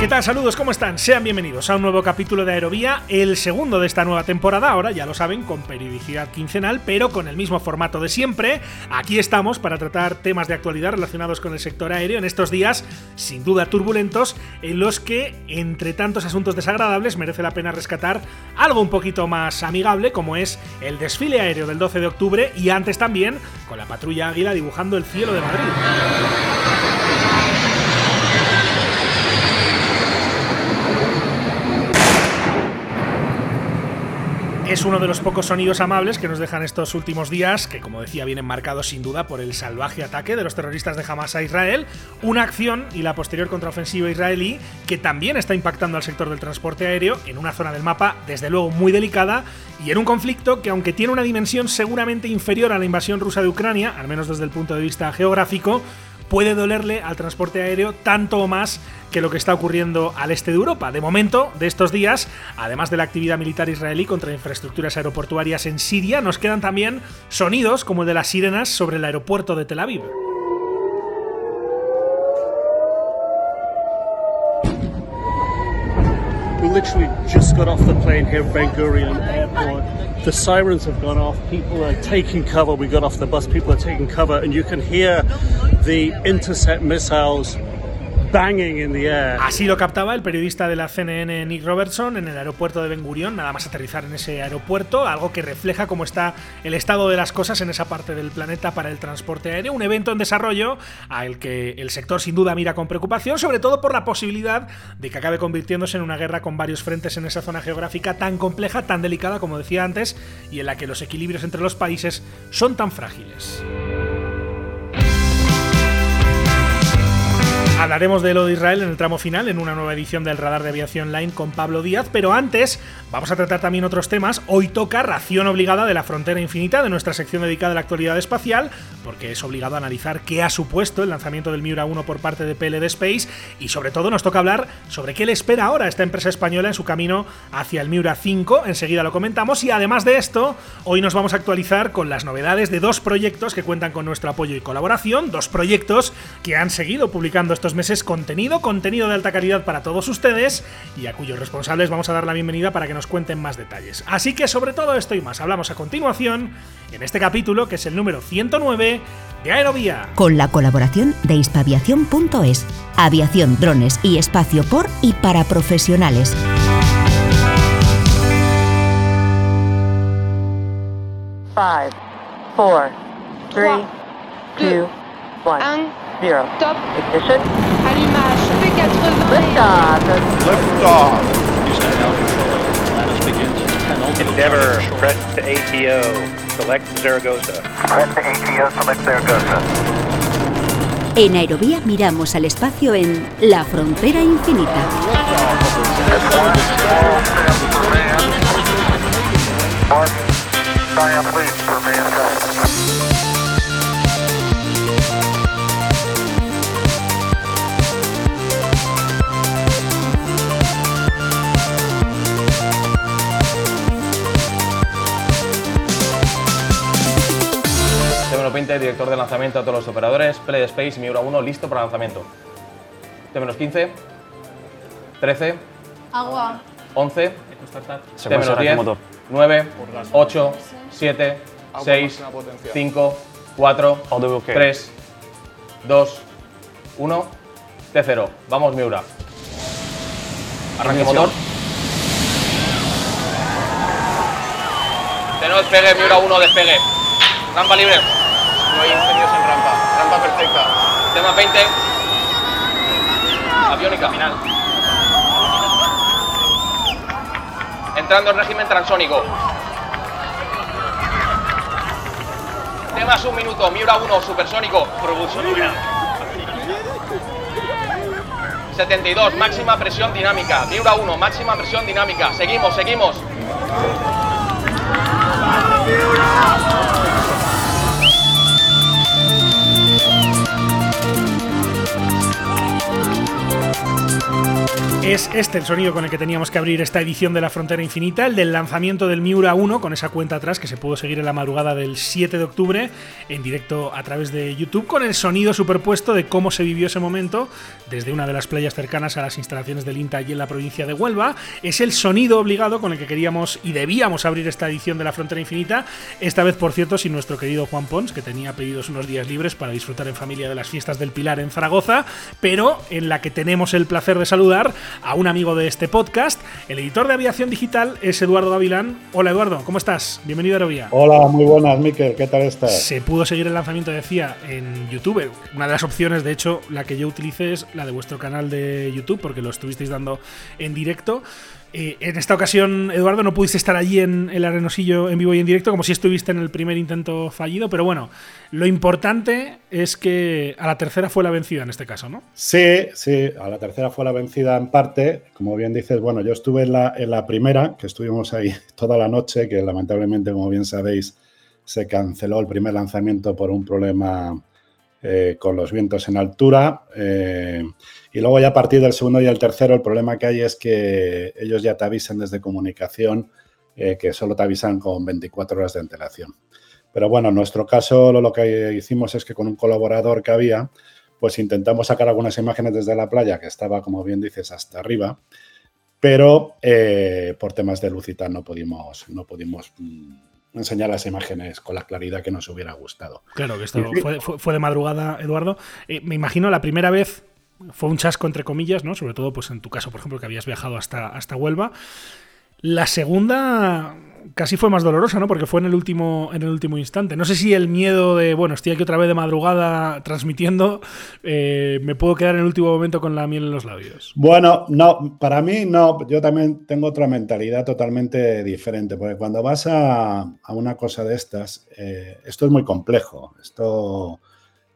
¿Qué tal? Saludos, ¿cómo están? Sean bienvenidos a un nuevo capítulo de Aerovía, el segundo de esta nueva temporada, ahora ya lo saben, con periodicidad quincenal, pero con el mismo formato de siempre. Aquí estamos para tratar temas de actualidad relacionados con el sector aéreo en estos días, sin duda turbulentos, en los que, entre tantos asuntos desagradables, merece la pena rescatar algo un poquito más amigable, como es el desfile aéreo del 12 de octubre y antes también con la patrulla Águila dibujando el cielo de Madrid. Es uno de los pocos sonidos amables que nos dejan estos últimos días, que como decía vienen marcados sin duda por el salvaje ataque de los terroristas de Hamas a Israel, una acción y la posterior contraofensiva israelí que también está impactando al sector del transporte aéreo en una zona del mapa desde luego muy delicada y en un conflicto que aunque tiene una dimensión seguramente inferior a la invasión rusa de Ucrania, al menos desde el punto de vista geográfico, puede dolerle al transporte aéreo tanto o más que lo que está ocurriendo al este de Europa. De momento, de estos días, además de la actividad militar israelí contra infraestructuras aeroportuarias en Siria, nos quedan también sonidos como el de las sirenas sobre el aeropuerto de Tel Aviv. Literally just got off the plane here at Ben Gurion Airport. The sirens have gone off. People are taking cover. We got off the bus. People are taking cover, and you can hear the intercept missiles Así lo captaba el periodista de la CNN Nick Robertson en el aeropuerto de Ben Gurion, nada más aterrizar en ese aeropuerto, algo que refleja cómo está el estado de las cosas en esa parte del planeta para el transporte aéreo, un evento en desarrollo al que el sector sin duda mira con preocupación, sobre todo por la posibilidad de que acabe convirtiéndose en una guerra con varios frentes en esa zona geográfica tan compleja, tan delicada como decía antes, y en la que los equilibrios entre los países son tan frágiles. Hablaremos de lo de Israel en el tramo final, en una nueva edición del Radar de Aviación Line con Pablo Díaz, pero antes vamos a tratar también otros temas. Hoy toca ración obligada de la frontera infinita de nuestra sección dedicada a la actualidad espacial, porque es obligado a analizar qué ha supuesto el lanzamiento del Miura 1 por parte de PLD Space y sobre todo nos toca hablar sobre qué le espera ahora a esta empresa española en su camino hacia el Miura 5. Enseguida lo comentamos y además de esto, hoy nos vamos a actualizar con las novedades de dos proyectos que cuentan con nuestro apoyo y colaboración, dos proyectos que han seguido publicando estos meses contenido, contenido de alta calidad para todos ustedes y a cuyos responsables vamos a dar la bienvenida para que nos cuenten más detalles. Así que sobre todo esto y más hablamos a continuación en este capítulo que es el número 109 de Aerovía. Con la colaboración de hispaviación.es, aviación, drones y espacio por y para profesionales. Five, four, three, two, one. Zero. Top. Ignition. Allumage. P80. Liftoff. Liftoff. Endeavor, press to ATO. Select Zaragoza. Press to ATO, select Zaragoza. En Aerovía miramos al espacio en La Frontera Infinita. One giant leap for mankind. T-20, director de lanzamiento a todos los operadores, Play Space, Miura 1, listo para lanzamiento. T-15, 13, Agua. 11, T-10, 9, 8, 7, 6, 5, 4, 3, 2, 1, T0. Vamos, Miura. Arranque motor. De no despegue, Miura 1, despegue. Rampa libre. No hay incendios en rampa. Rampa perfecta. Tema 20. Aviónica. Final. Entrando en régimen transónico. Temas un minuto. Miura 1, supersónico. Propulsión nominal. 72, máxima presión dinámica. Miura 1, máxima presión dinámica. Seguimos, seguimos. Es este el sonido con el que teníamos que abrir esta edición de La Frontera Infinita, el del lanzamiento del Miura 1, con esa cuenta atrás que se pudo seguir en la madrugada del 7 de octubre, en directo a través de YouTube, con el sonido superpuesto de cómo se vivió ese momento desde una de las playas cercanas a las instalaciones del INTA y en la provincia de Huelva. Es el sonido obligado con el que queríamos y debíamos abrir esta edición de La Frontera Infinita, esta vez, por cierto, sin nuestro querido Juan Pons, que tenía pedidos unos días libres para disfrutar en familia de las fiestas del Pilar en Zaragoza, pero en la que tenemos el placer de saludar a un amigo de este podcast. El editor de aviación digital es Eduardo Gavilán. Hola Eduardo, ¿cómo estás? Bienvenido a Aerovía. Hola, muy buenas, Miquel. ¿Qué tal estás? Se pudo seguir el lanzamiento, decía, en YouTube. Una de las opciones, de hecho, la que yo utilicé es la de vuestro canal de YouTube, porque lo estuvisteis dando en directo. Eh, en esta ocasión, Eduardo, no pudiste estar allí en el Arenosillo en vivo y en directo, como si estuviste en el primer intento fallido, pero bueno, lo importante es que a la tercera fue la vencida en este caso, ¿no? Sí, sí, a la tercera fue la vencida en parte. Como bien dices, bueno, yo estuve en la, primera, que estuvimos ahí toda la noche, que lamentablemente, como bien sabéis, se canceló el primer lanzamiento por un problema eh, con los vientos en altura. Eh, y luego ya a partir del segundo y el tercero, el problema que hay es que ellos ya te avisan desde comunicación eh, que solo te avisan con 24 horas de antelación. Pero bueno, en nuestro caso lo, que hicimos es que con un colaborador que había, pues intentamos sacar algunas imágenes desde la playa, que estaba, como bien dices, hasta arriba, pero por temas de luz y tal no pudimos, no pudimos mm, enseñar las imágenes con la claridad que nos hubiera gustado. Claro, que esto fue, de madrugada, Eduardo. Eh, me imagino la primera vez fue un chasco entre comillas, ¿no? Sobre todo, pues en tu caso, por ejemplo, que habías viajado hasta, hasta Huelva. La segunda casi fue más dolorosa, ¿no? Porque fue en el último, en el último instante. No sé si el miedo de, bueno, estoy aquí otra vez de madrugada transmitiendo, eh, me puedo quedar en el último momento con la miel en los labios. Bueno, no, para mí no. Yo también tengo otra mentalidad totalmente diferente, porque cuando vas a, una cosa de estas, eh, esto es muy complejo. Esto,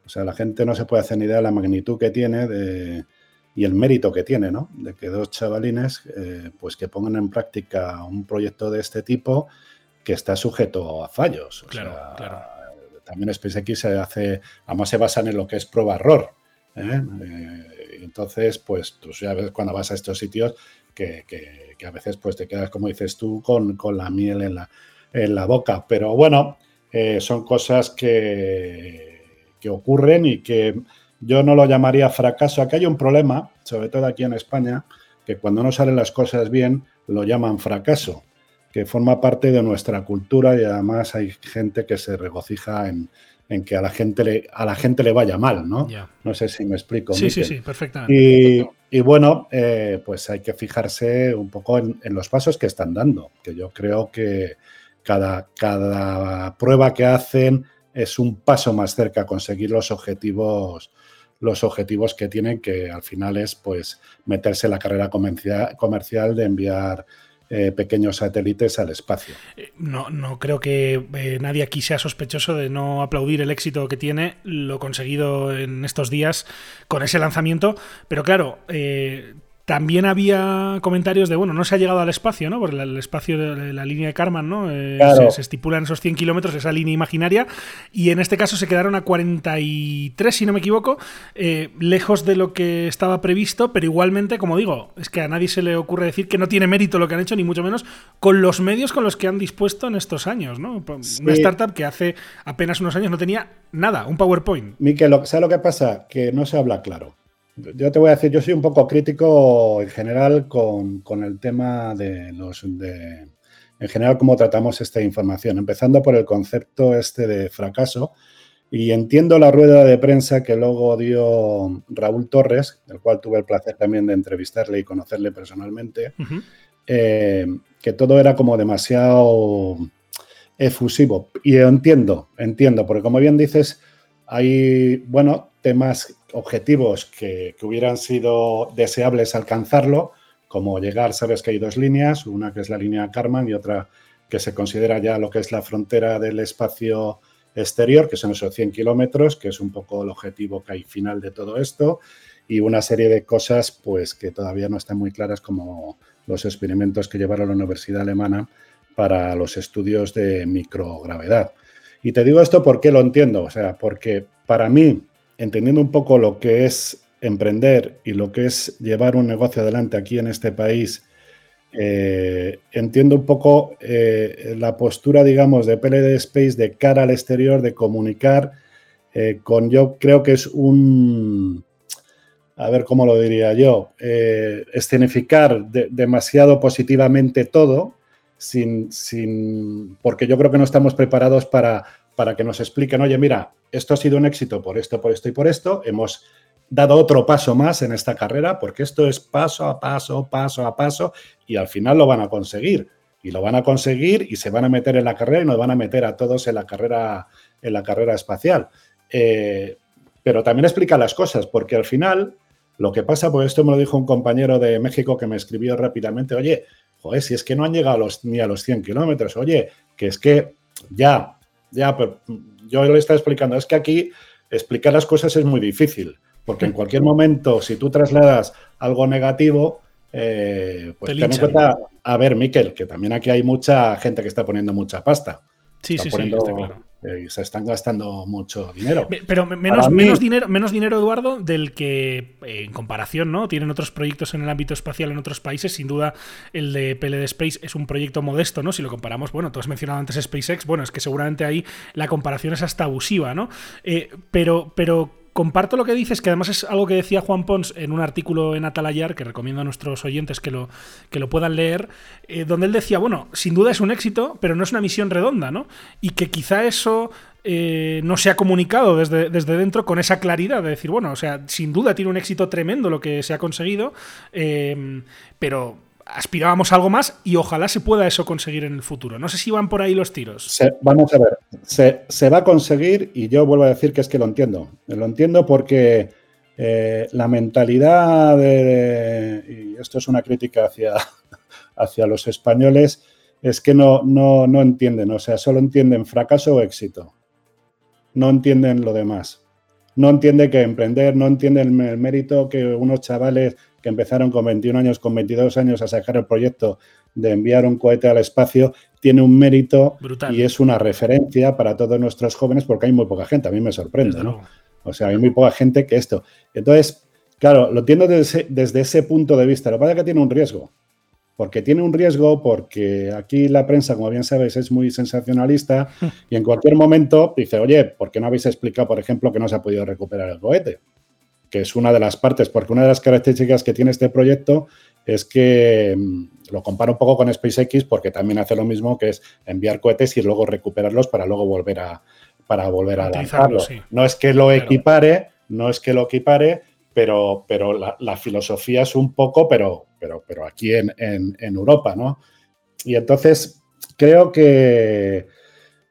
o sea, la gente no se puede hacer ni idea de la magnitud que tiene de y el mérito que tiene, ¿no? De que dos chavalines, eh, pues que pongan en práctica un proyecto de este tipo que está sujeto a fallos. claro, claro. También SpaceX se hace, además se basan en lo que es prueba-error. ¿eh? Eh, entonces, pues tú ya ves cuando vas a estos sitios que, a veces pues te quedas, como dices tú, con, la miel en la, en la boca. Pero bueno, son cosas que, que ocurren y que yo no lo llamaría fracaso. Aquí hay un problema, sobre todo aquí en España, que cuando no salen las cosas bien lo llaman fracaso, que forma parte de nuestra cultura y además hay gente que se regocija en, que a la gente le, a la gente le vaya mal, ¿no? No sé si me explico. Sí, sí, sí, perfectamente. Y, bueno, eh, pues hay que fijarse un poco en, los pasos que están dando, que yo creo que cada, cada prueba que hacen es un paso más cerca a conseguir los objetivos los objetivos que tienen, que al final es pues meterse en la carrera comercial de enviar eh, pequeños satélites al espacio. Eh, no, no creo que eh, nadie aquí sea sospechoso de no aplaudir el éxito que tiene lo conseguido en estos días con ese lanzamiento, pero claro, también había comentarios de, bueno, no se ha llegado al espacio, ¿no? Porque el espacio de la línea de Karman, ¿no? Eh, se, estipulan esos 100 kilómetros, esa línea imaginaria, y en este caso se quedaron a 43, si no me equivoco, eh, lejos de lo que estaba previsto, pero igualmente, como digo, es que a nadie se le ocurre decir que no tiene mérito lo que han hecho, ni mucho menos con los medios con los que han dispuesto en estos años, ¿no? Una startup que hace apenas unos años no tenía nada, un PowerPoint. Miquel, ¿sabes lo que pasa? Que no se habla claro. Yo te voy a decir, yo soy un poco crítico en general con, el tema de los de, en general cómo tratamos esta información, empezando por el concepto este de fracaso. Y entiendo la rueda de prensa que luego dio Raúl Torres, del cual tuve el placer también de entrevistarle y conocerle personalmente, eh, que todo era como demasiado efusivo. Y entiendo, entiendo, porque como bien dices, hay, bueno, temas objetivos que, hubieran sido deseables alcanzarlo, como llegar, sabes que hay dos líneas, una que es la línea Karman y otra que se considera ya lo que es la frontera del espacio exterior, que son esos 100 kilómetros, que es un poco el objetivo que hay final de todo esto, y una serie de cosas pues que todavía no están muy claras, como los experimentos que llevaron la Universidad Alemana para los estudios de microgravedad. Y te digo esto porque lo entiendo, o sea, porque para mí entendiendo un poco lo que es emprender y lo que es llevar un negocio adelante aquí en este país, eh, entiendo un poco eh, la postura, digamos, de PLD Space de cara al exterior, de comunicar eh, con, yo creo que es un, a ver cómo lo diría yo, escenificar demasiado positivamente todo, sin, sin, porque yo creo que no estamos preparados para, para que nos expliquen, oye, mira, esto ha sido un éxito por esto, por esto y por esto, hemos dado otro paso más en esta carrera, porque esto es paso a paso, paso a paso, y al final lo van a conseguir. Y lo van a conseguir y se van a meter en la carrera y nos van a meter a todos en la carrera, en la carrera espacial. Eh, pero también explica las cosas, porque al final lo que pasa, pues esto me lo dijo un compañero de México que me escribió rápidamente, oye, joder, si es que no han llegado ni a los 100 kilómetros, oye, que es que ya, ya, pero yo le estaba explicando, es que aquí explicar las cosas es muy difícil. Porque en cualquier momento, si tú trasladas algo negativo, eh, pues ten en cuenta, a ver, Miquel, que también aquí hay mucha gente que está poniendo mucha pasta. Sí, sí, sí, está claro. Eh, se están gastando mucho dinero. Pero menos, menos, dinero, menos dinero, Eduardo, del que eh, en comparación, ¿no? Tienen otros proyectos en el ámbito espacial en otros países. Sin duda, el de PLD Space es un proyecto modesto, ¿no? Si lo comparamos, bueno, tú has mencionado antes SpaceX, bueno, es que seguramente ahí la comparación es hasta abusiva, ¿no? pero, pero comparto lo que dices, que además es algo que decía Juan Pons en un artículo en Atalayar, que recomiendo a nuestros oyentes que lo, que lo puedan leer, eh, donde él decía, bueno, sin duda es un éxito, pero no es una misión redonda, ¿no? Y que quizá eso eh, no se ha comunicado desde, desde dentro con esa claridad de decir, bueno, o sea, sin duda tiene un éxito tremendo lo que se ha conseguido, eh, pero aspirábamos a algo más y ojalá se pueda eso conseguir en el futuro. No sé si van por ahí los tiros. vamos a ver, se, va a conseguir y yo vuelvo a decir que es que lo entiendo. Lo entiendo porque eh, la mentalidad de, y esto es una crítica hacia, hacia los españoles, es que no, no, no entienden, o sea, solo entienden fracaso o éxito. No entienden lo demás. No entienden que emprender, no entienden el mérito que unos chavales que empezaron con 21 años, con 22 años a sacar el proyecto de enviar un cohete al espacio, tiene un mérito y es una referencia para todos nuestros jóvenes porque hay muy poca gente, a mí me sorprende, ¿no? O sea, hay muy poca gente que esto. Entonces, claro, lo entiendo desde, desde ese punto de vista. Lo que pasa es que tiene un riesgo. Porque tiene un riesgo, porque aquí la prensa, como bien sabes, es muy sensacionalista y en cualquier momento dice, oye, ¿por qué no habéis explicado, por ejemplo, que no se ha podido recuperar el cohete? Que es una de las partes, porque una de las características que tiene este proyecto es que mm, lo comparo un poco con SpaceX porque también hace lo mismo, que es enviar cohetes y luego recuperarlos para luego volver a, para volver a lanzarlo. No es que lo equipare, no es que lo equipare, pero, pero la, filosofía es un poco, pero, pero, pero aquí en, Europa, ¿no? Y entonces creo que,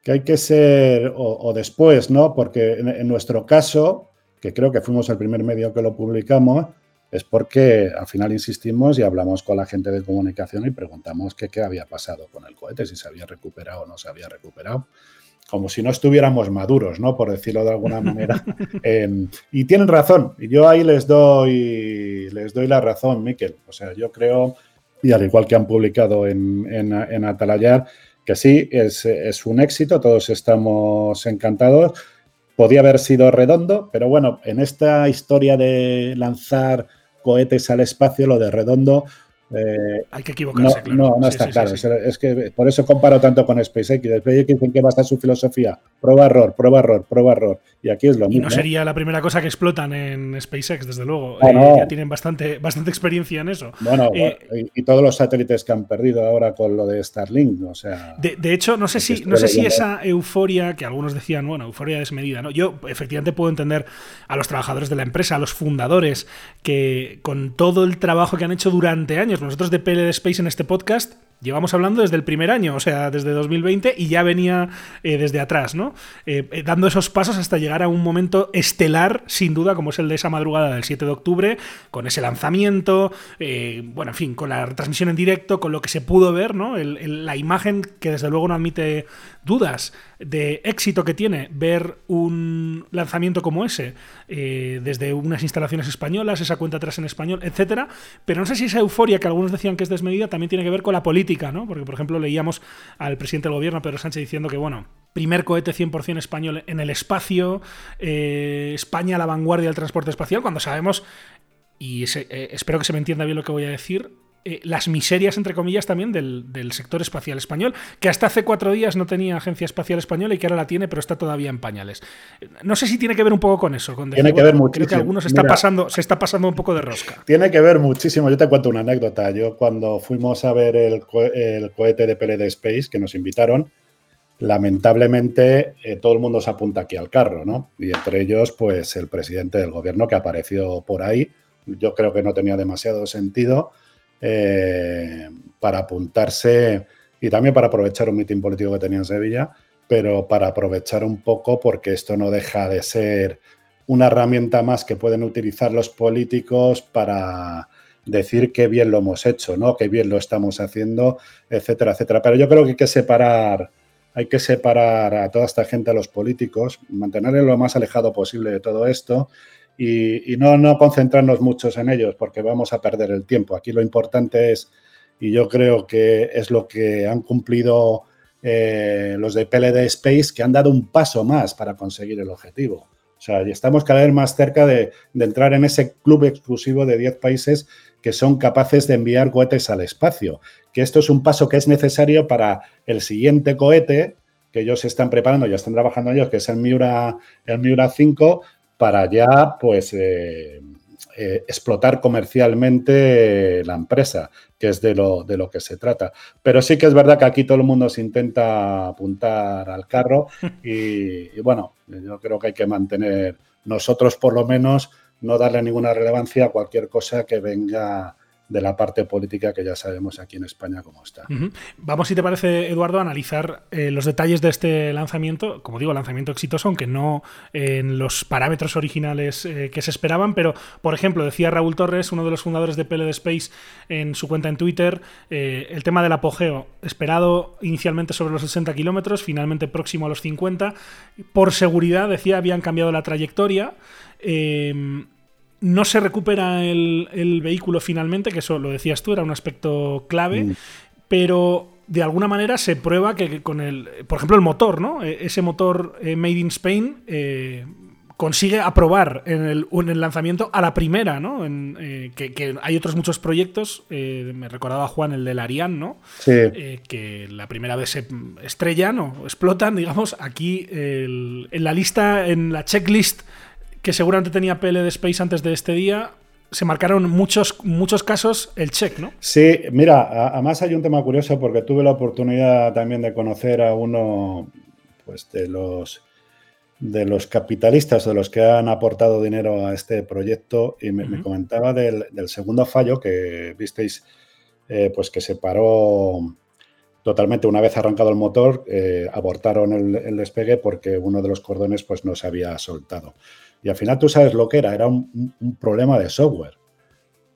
que hay que ser, o, después, ¿no? Porque en nuestro caso, que creo que fuimos el primer medio que lo publicamos, es porque al final insistimos y hablamos con la gente de comunicación y preguntamos qué, qué había pasado con el cohete, si se había recuperado o no se había recuperado. Como si no estuviéramos maduros, ¿no? Por decirlo de alguna manera. y tienen razón. Y yo ahí les doy, les doy la razón, Miquel. O sea, yo creo, y al igual que han publicado en, en, Atalayar, que sí, es, es un éxito, todos estamos encantados Podía haber sido redondo, pero bueno, en esta historia de lanzar cohetes al espacio, lo de redondo eh, Hay que equivocarse, no, No, no está claro. es que por eso comparo tanto con SpaceX. SpaceX dicen que va a estar su filosofía. Prueba, error, prueba, error, prueba, error. Y aquí es lo mismo. Y no sería la primera cosa que explotan en SpaceX, desde luego. Ah, eh, ya tienen bastante, bastante experiencia en eso. Bueno, eh, y, todos los satélites que han perdido ahora con lo de Starlink. O sea, de, hecho, no sé si, no sé si esa euforia que algunos decían, bueno, euforia desmedida. ¿no? Yo efectivamente puedo entender a los trabajadores de la empresa, a los fundadores, que con todo el trabajo que han hecho durante años, nosotros de PLD Space en este podcast llevamos hablando desde el primer año, o sea, desde 2020, y ya venía eh, desde atrás, ¿no? Eh, eh, dando esos pasos hasta llegar a un momento estelar, sin duda, como es el de esa madrugada del 7 de octubre, con ese lanzamiento, bueno, en fin, con la transmisión en directo, con lo que se pudo ver, ¿no? la imagen que desde luego no admite dudas de éxito que tiene ver un lanzamiento como ese desde unas instalaciones españolas, esa cuenta atrás en español, etcétera, pero no sé si esa euforia que algunos decían que es desmedida también tiene que ver con la política ¿no? Porque, por ejemplo, leíamos al presidente del gobierno, Pedro Sánchez, diciendo que, bueno, primer cohete 100% español en el espacio, eh, España a la vanguardia del transporte espacial, cuando sabemos, y ese- eh, espero que se me entienda bien lo que voy a decir, eh, las miserias, entre comillas, también del, del sector espacial español, que hasta hace cuatro días no tenía agencia espacial española y que ahora la tiene, pero está todavía en pañales. Eh, No sé si tiene que ver un poco con eso. Con Tiene decir, que ver bueno, Creo que muchísimo. algunos está Mira. pasando, se está pasando un poco de rosca. Tiene que ver muchísimo. Yo te cuento una anécdota. Yo cuando fuimos a ver el, co- el cohete de PLD Space, que nos invitaron, lamentablemente eh, todo el mundo se apunta aquí al carro, ¿no? Y entre ellos, pues el presidente del gobierno que apareció por ahí. Yo creo que no tenía demasiado sentido eh, para apuntarse y también para aprovechar un mitin político que tenía en Sevilla, pero para aprovechar un poco porque esto no deja de ser una herramienta más que pueden utilizar los políticos para decir qué bien lo hemos hecho, ¿no? Qué bien lo estamos haciendo, etcétera, etcétera. Pero yo creo que hay que separar, hay que separar a toda esta gente, a los políticos, mantenerles lo más alejado posible de todo esto y, no, no concentrarnos muchos en ellos porque vamos a perder el tiempo. Aquí lo importante es, y yo creo que es lo que han cumplido eh, los de PLD Space, que han dado un paso más para conseguir el objetivo. O sea, y estamos cada vez más cerca de, de entrar en ese club exclusivo de 10 países que son capaces de enviar cohetes al espacio. Que esto es un paso que es necesario para el siguiente cohete que ellos están preparando, ya están trabajando ellos, que es el Miura, el Miura 5, para ya pues eh, eh, explotar comercialmente la empresa, que es de lo, de lo que se trata. Pero sí que es verdad que aquí todo el mundo se intenta apuntar al carro y, y bueno, yo creo que hay que mantener nosotros por lo menos no darle ninguna relevancia a cualquier cosa que venga de la parte política que ya sabemos aquí en España cómo está. Vamos, si te parece, Eduardo, a analizar eh, los detalles de este lanzamiento. Como digo, lanzamiento exitoso, aunque no en los parámetros originales eh, que se esperaban. Pero, por ejemplo, decía Raúl Torres, uno de los fundadores de PLD Space, en su cuenta en Twitter, eh, el tema del apogeo, esperado inicialmente sobre los 60 kilómetros, finalmente próximo a los 50. Por seguridad, decía, habían cambiado la trayectoria. Eh, no se recupera el, el vehículo finalmente, que eso lo decías tú, era un aspecto clave, Mm. pero de alguna manera se prueba que, que con el, por ejemplo, el motor, ¿no? Eh, Ese motor eh, Made in Spain eh, consigue aprobar en el, en el lanzamiento a la primera, ¿no? En, eh, que, que hay otros muchos proyectos, me recordaba Juan el del Ariane, ¿no? Sí. Que la primera vez se estrellan o explotan, digamos, aquí el- en la lista, en la checklist que seguramente tenía PLD Space antes de este día, se marcaron muchos, muchos casos el check, ¿no? Sí, mira, además hay un tema curioso porque tuve la oportunidad también de conocer a uno pues, de los de los capitalistas, de los que han aportado dinero a este proyecto, y me, comentaba del, del segundo fallo que visteis, eh, pues que se paró totalmente una vez arrancado el motor, eh, abortaron el, el despegue porque uno de los cordones pues no se había soltado. Y al final tú sabes lo que era, era un, problema de software.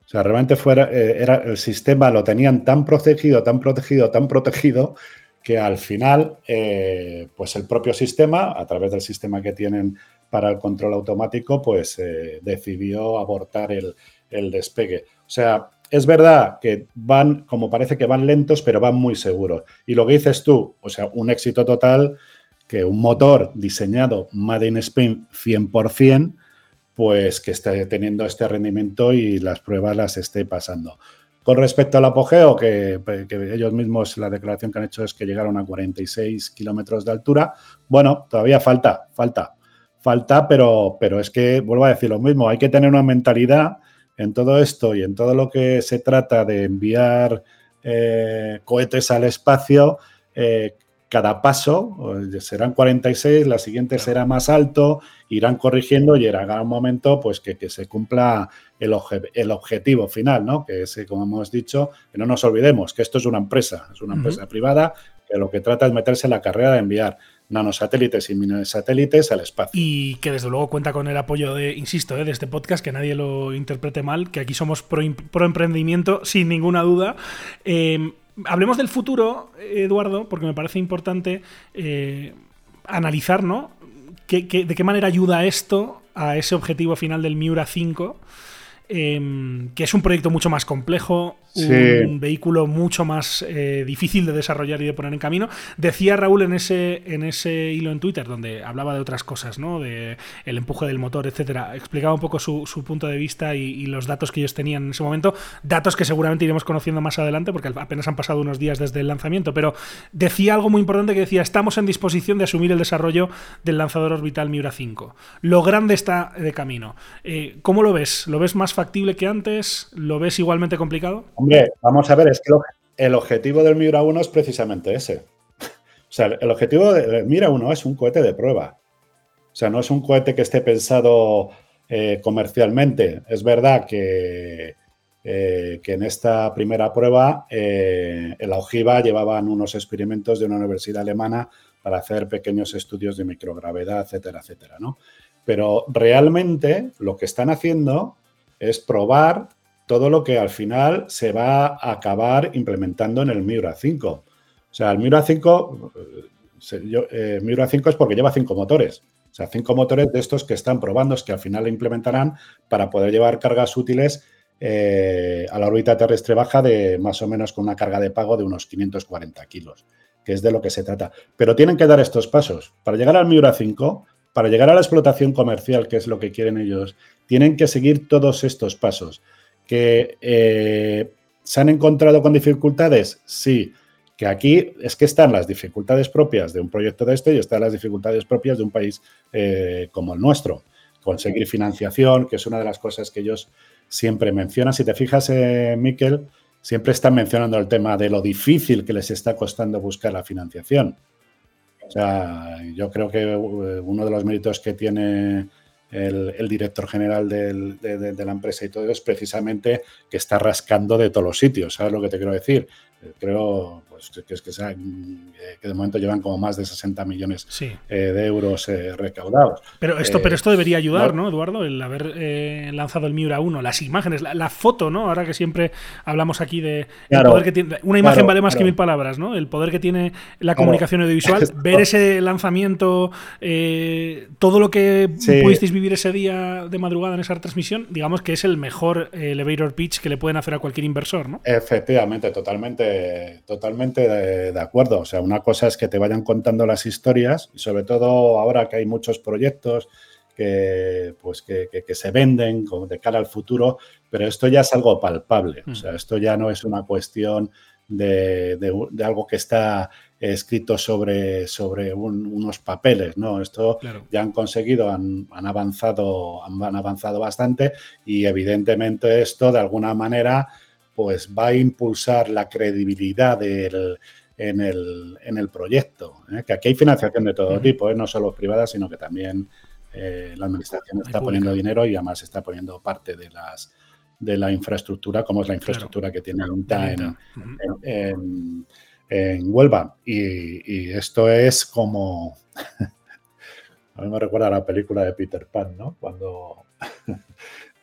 O sea, realmente fuera, eh, era, el sistema lo tenían tan protegido, tan protegido, tan protegido, que al final, eh, pues el propio sistema, a través del sistema que tienen para el control automático, pues eh, decidió abortar el, el despegue. O sea, es verdad que van, como parece que van lentos, pero van muy seguros. Y lo que dices tú, o sea, un éxito total, que un motor diseñado Made in Spain 100%, pues que esté teniendo este rendimiento y las pruebas las esté pasando. Con respecto al apogeo, que, ellos mismos, la declaración que han hecho es que llegaron a 46 kilómetros de altura, bueno, todavía falta, falta, falta, pero, pero es que, vuelvo a decir lo mismo, hay que tener una mentalidad en todo esto y en todo lo que se trata de enviar eh, cohetes al espacio, eh, cada paso eh, serán 46, la siguiente será más alto, irán corrigiendo y llegará un momento pues que, que se cumpla el, obje- el objetivo final, ¿no? Que es, como hemos dicho, que no nos olvidemos que esto es una empresa, es una empresa privada que lo que trata es meterse en la carrera de enviar nanosatélites y minisatélites al espacio. Y que desde luego cuenta con el apoyo de, insisto, eh, de este podcast, que nadie lo interprete mal, que aquí somos pro, pro emprendimiento, sin ninguna duda. Eh, hablemos del futuro, Eduardo, porque me parece importante eh, analizar, ¿no? ¿Qué- qué- de qué manera ayuda esto a ese objetivo final del Miura 5? em, que es un proyecto mucho más complejo, Un vehículo mucho más eh, difícil de desarrollar y de poner en camino. Decía Raúl en ese, en ese hilo en Twitter, donde hablaba de otras cosas, ¿no? De el empuje del motor, etcétera. Explicaba un poco su, su punto de vista y, y los datos que ellos tenían en ese momento. Datos que seguramente iremos conociendo más adelante, porque apenas han pasado unos días desde el lanzamiento. Pero decía algo muy importante que decía: estamos en disposición de asumir el desarrollo del lanzador orbital Miura 5. Lo grande está de camino. Eh, ¿Cómo lo ves? ¿Lo ves más factible que antes? ¿Lo ves igualmente complicado? Vamos a ver, es que el, el objetivo del Miura 1 es precisamente ese. O sea, el objetivo del Miura 1 es un cohete de prueba. O sea, no es un cohete que esté pensado eh, comercialmente. Es verdad que, eh, que en esta primera prueba eh, en la ojiva llevaban unos experimentos de una universidad alemana para hacer pequeños estudios de microgravedad, etcétera, etcétera, ¿no? Pero realmente lo que están haciendo es probar todo lo que al final se va a acabar implementando en el Miura 5. O sea, el Miura 5, eh, eh, Miura 5 es porque lleva cinco motores. O sea, cinco motores de estos que están probando, que al final implementarán para poder llevar cargas útiles eh, a la órbita terrestre baja de más o menos con una carga de pago de unos 540 kilos, que es de lo que se trata. Pero tienen que dar estos pasos. Para llegar al Miura 5, para llegar a la explotación comercial, que es lo que quieren ellos, tienen que seguir todos estos pasos. Que eh, se han encontrado con dificultades, sí. Que aquí es que están las dificultades propias de un proyecto de este y están las dificultades propias de un país eh, como el nuestro. Conseguir financiación, que es una de las cosas que ellos siempre mencionan. Si te fijas, eh, Miquel, siempre están mencionando el tema de lo difícil que les está costando buscar la financiación. O sea, yo creo que eh, uno de los méritos que tiene el, el director general del- de, de- la empresa y todo es precisamente que está rascando de todos los sitios. ¿Sabes lo que te quiero decir? Eh, Creo pues, que, es que, eh, que de momento llevan como más de 60 millones Sí. eh, de euros eh, recaudados. Pero esto, Eh, pero esto debería ayudar, no- ¿no, Eduardo? El haber eh, lanzado el Miura 1, las imágenes, la, la foto, ¿no? Ahora que siempre hablamos aquí de el poder que tiene. Una imagen claro, vale más que mil palabras, ¿no? El poder que tiene la comunicación audiovisual, ver ese lanzamiento, eh, todo lo que Sí. pudisteis vivir ese día de madrugada en esa retransmisión, digamos que es el mejor eh, elevator pitch que le pueden hacer a cualquier inversor, ¿no? Efectivamente, totalmente, totalmente de, de acuerdo. O sea, una cosa es que te vayan contando las historias y sobre todo ahora que hay muchos proyectos que, pues que, que- que se venden de cara al futuro, pero esto ya es algo palpable. O sea, esto ya no es una cuestión de, de- de algo que está escrito sobre, sobre un- unos papeles, ¿no? Esto Claro. ya han conseguido, han, han avanzado, han avanzado bastante y evidentemente esto de alguna manera pues va a impulsar la credibilidad del, en, el, en el proyecto. ¿eh? Que aquí hay financiación de todo tipo, ¿eh? no solo privada, sino que también eh, la administración está poniendo dinero y además está poniendo parte de las de la infraestructura, como es la infraestructura que tiene INTA en, Ujú. en, en- en Huelva. Y, y esto es como. A mí me recuerda a la película de Peter Pan, ¿no? Cuando.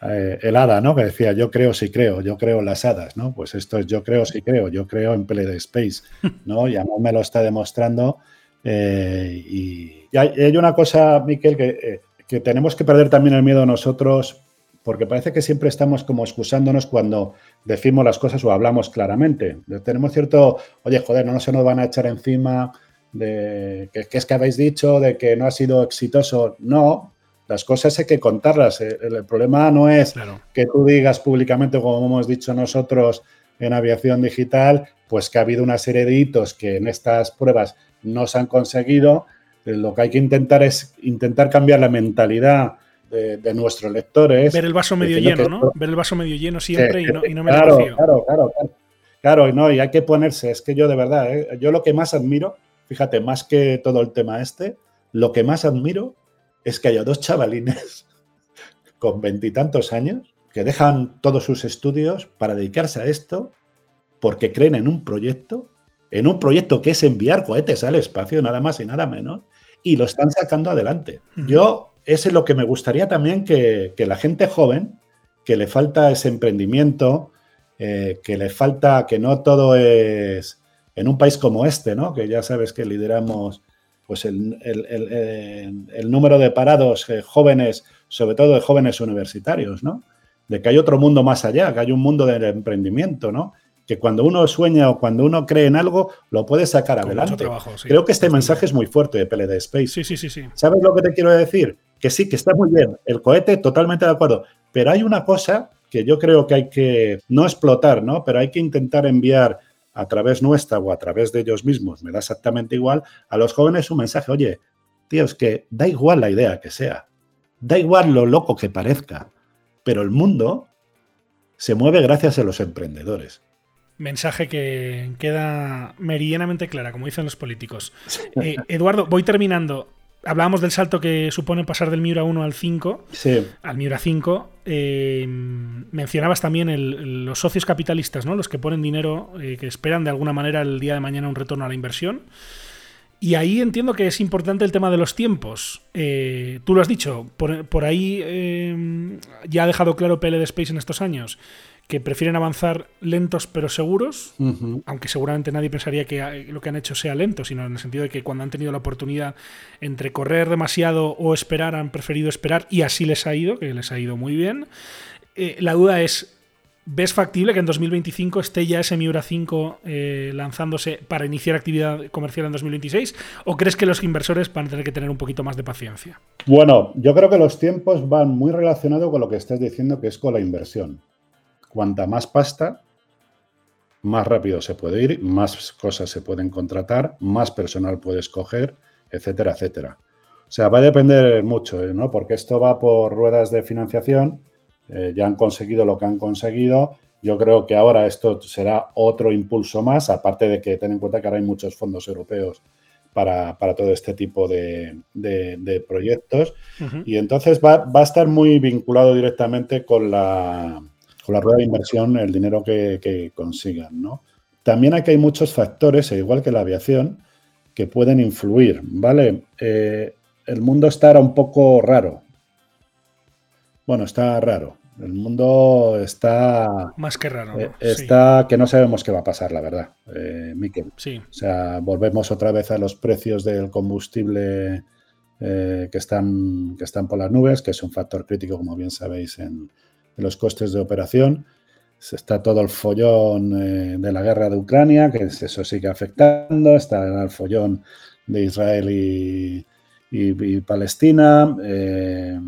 Eh, el hada, ¿no? Que decía, yo creo si creo, yo creo en las hadas, ¿no? Pues esto es yo creo si creo, yo creo en Play Space, ¿no? Y además me lo está demostrando. eh, y, y hay, una cosa, Miquel, que, eh, que tenemos que perder también el miedo nosotros, porque parece que siempre estamos como excusándonos cuando decimos las cosas o hablamos claramente. Tenemos cierto, oye, joder, no se nos van a echar encima de que, que es que habéis dicho de que no ha sido exitoso. No, las cosas hay que contarlas. El, el problema no es Claro. que tú digas públicamente, como hemos dicho nosotros en aviación digital, pues que ha habido una serie de hitos que en estas pruebas no se han conseguido. Eh, Lo que hay que intentar es intentar cambiar la mentalidad de, de nuestros lectores. Ver el vaso medio lleno, ¿no? Ver el vaso medio lleno siempre y, no, y no medio claro, vacío. Claro, claro, claro. Claro, y no, y hay que ponerse, es que yo de verdad, ¿eh? yo lo que más admiro, fíjate, más que todo el tema este, lo que más admiro es que haya dos chavalines con veintitantos años que dejan todos sus estudios para dedicarse a esto porque creen en un proyecto, en un proyecto que es enviar cohetes al espacio, nada más y nada menos, y lo están sacando adelante. Yo, ese es lo que me gustaría también que, que la gente joven, que le falta ese emprendimiento, eh, que le falta, que no todo es en un país como este, ¿no? Que ya sabes que lideramos pues el, el- el- el- el número de parados eh, jóvenes, sobre todo de jóvenes universitarios, ¿no? de que hay otro mundo más allá, que hay un mundo del emprendimiento, ¿no? Que cuando uno sueña o cuando uno cree en algo, lo puede sacar Con adelante. trabajo, sí. Creo que este mensaje es muy fuerte de PLD Space. Sí, sí, sí, sí. ¿Sabes lo que te quiero decir? Que sí, que está muy bien. El cohete, totalmente de acuerdo. Pero hay una cosa que yo creo que hay que no explotar, ¿no? Pero hay que intentar enviar a través nuestra o a través de ellos mismos, me da exactamente igual, a los jóvenes un mensaje. Oye, tíos, que da igual la idea que sea. Da igual lo loco que parezca. Pero el mundo se mueve gracias a los emprendedores. Mensaje que queda meridianamente clara, como dicen los políticos. Eh, Eduardo, voy terminando. Hablábamos del salto que supone pasar del Miura 1 al 5, Sí, al Miura 5. Eh, mencionabas también el- los socios capitalistas, ¿no? Los que ponen dinero, eh, que esperan de alguna manera el día de mañana un retorno a la inversión. Y ahí entiendo que es importante el tema de los tiempos. Eh, tú lo has dicho, por, por ahí eh, ya ha dejado claro PLD Space en estos años que prefieren avanzar lentos pero seguros, aunque seguramente nadie pensaría que eh, lo que han hecho sea lento, sino en el sentido de que cuando han tenido la oportunidad entre correr demasiado o esperar, han preferido esperar y así les ha ido, que les ha ido muy bien. Eh, la duda es, ¿ves factible que en 2025 esté ya ese Miura 5 eh, lanzándose para iniciar actividad comercial en 2026? ¿O crees que los inversores van a tener que tener un poquito más de paciencia? Bueno, yo creo que los tiempos van muy relacionados con lo que estás diciendo, que es con la inversión. Cuanta más pasta, más rápido se puede ir, más cosas se pueden contratar, más personal puedes coger, etcétera, etcétera. O sea, va a depender mucho, ¿eh? ¿no? Porque esto va por ruedas de financiación, eh, ya han conseguido lo que han conseguido. Yo creo que ahora esto será otro impulso más, aparte de que ten en cuenta que ahora hay muchos fondos europeos para, para todo este tipo de, de- de proyectos. Y entonces va, va a estar muy vinculado directamente con la, con la rueda de inversión, el dinero que, que consigan. ¿no? También aquí hay muchos factores, igual que la aviación, que pueden influir. ¿vale? Eh, el mundo está ahora un poco raro. Bueno, está raro. El mundo está, Más que raro. eh, Sí. está que no sabemos qué va a pasar, la verdad, eh, Miquel. Sí. O sea, volvemos otra vez a los precios del combustible que, están, que están por las nubes, que es un factor crítico, como bien sabéis, en, en los costes de operación. Está todo el follón eh, de la guerra de Ucrania, que es- eso sigue afectando. Está el follón de Israel y, Palestina. eh,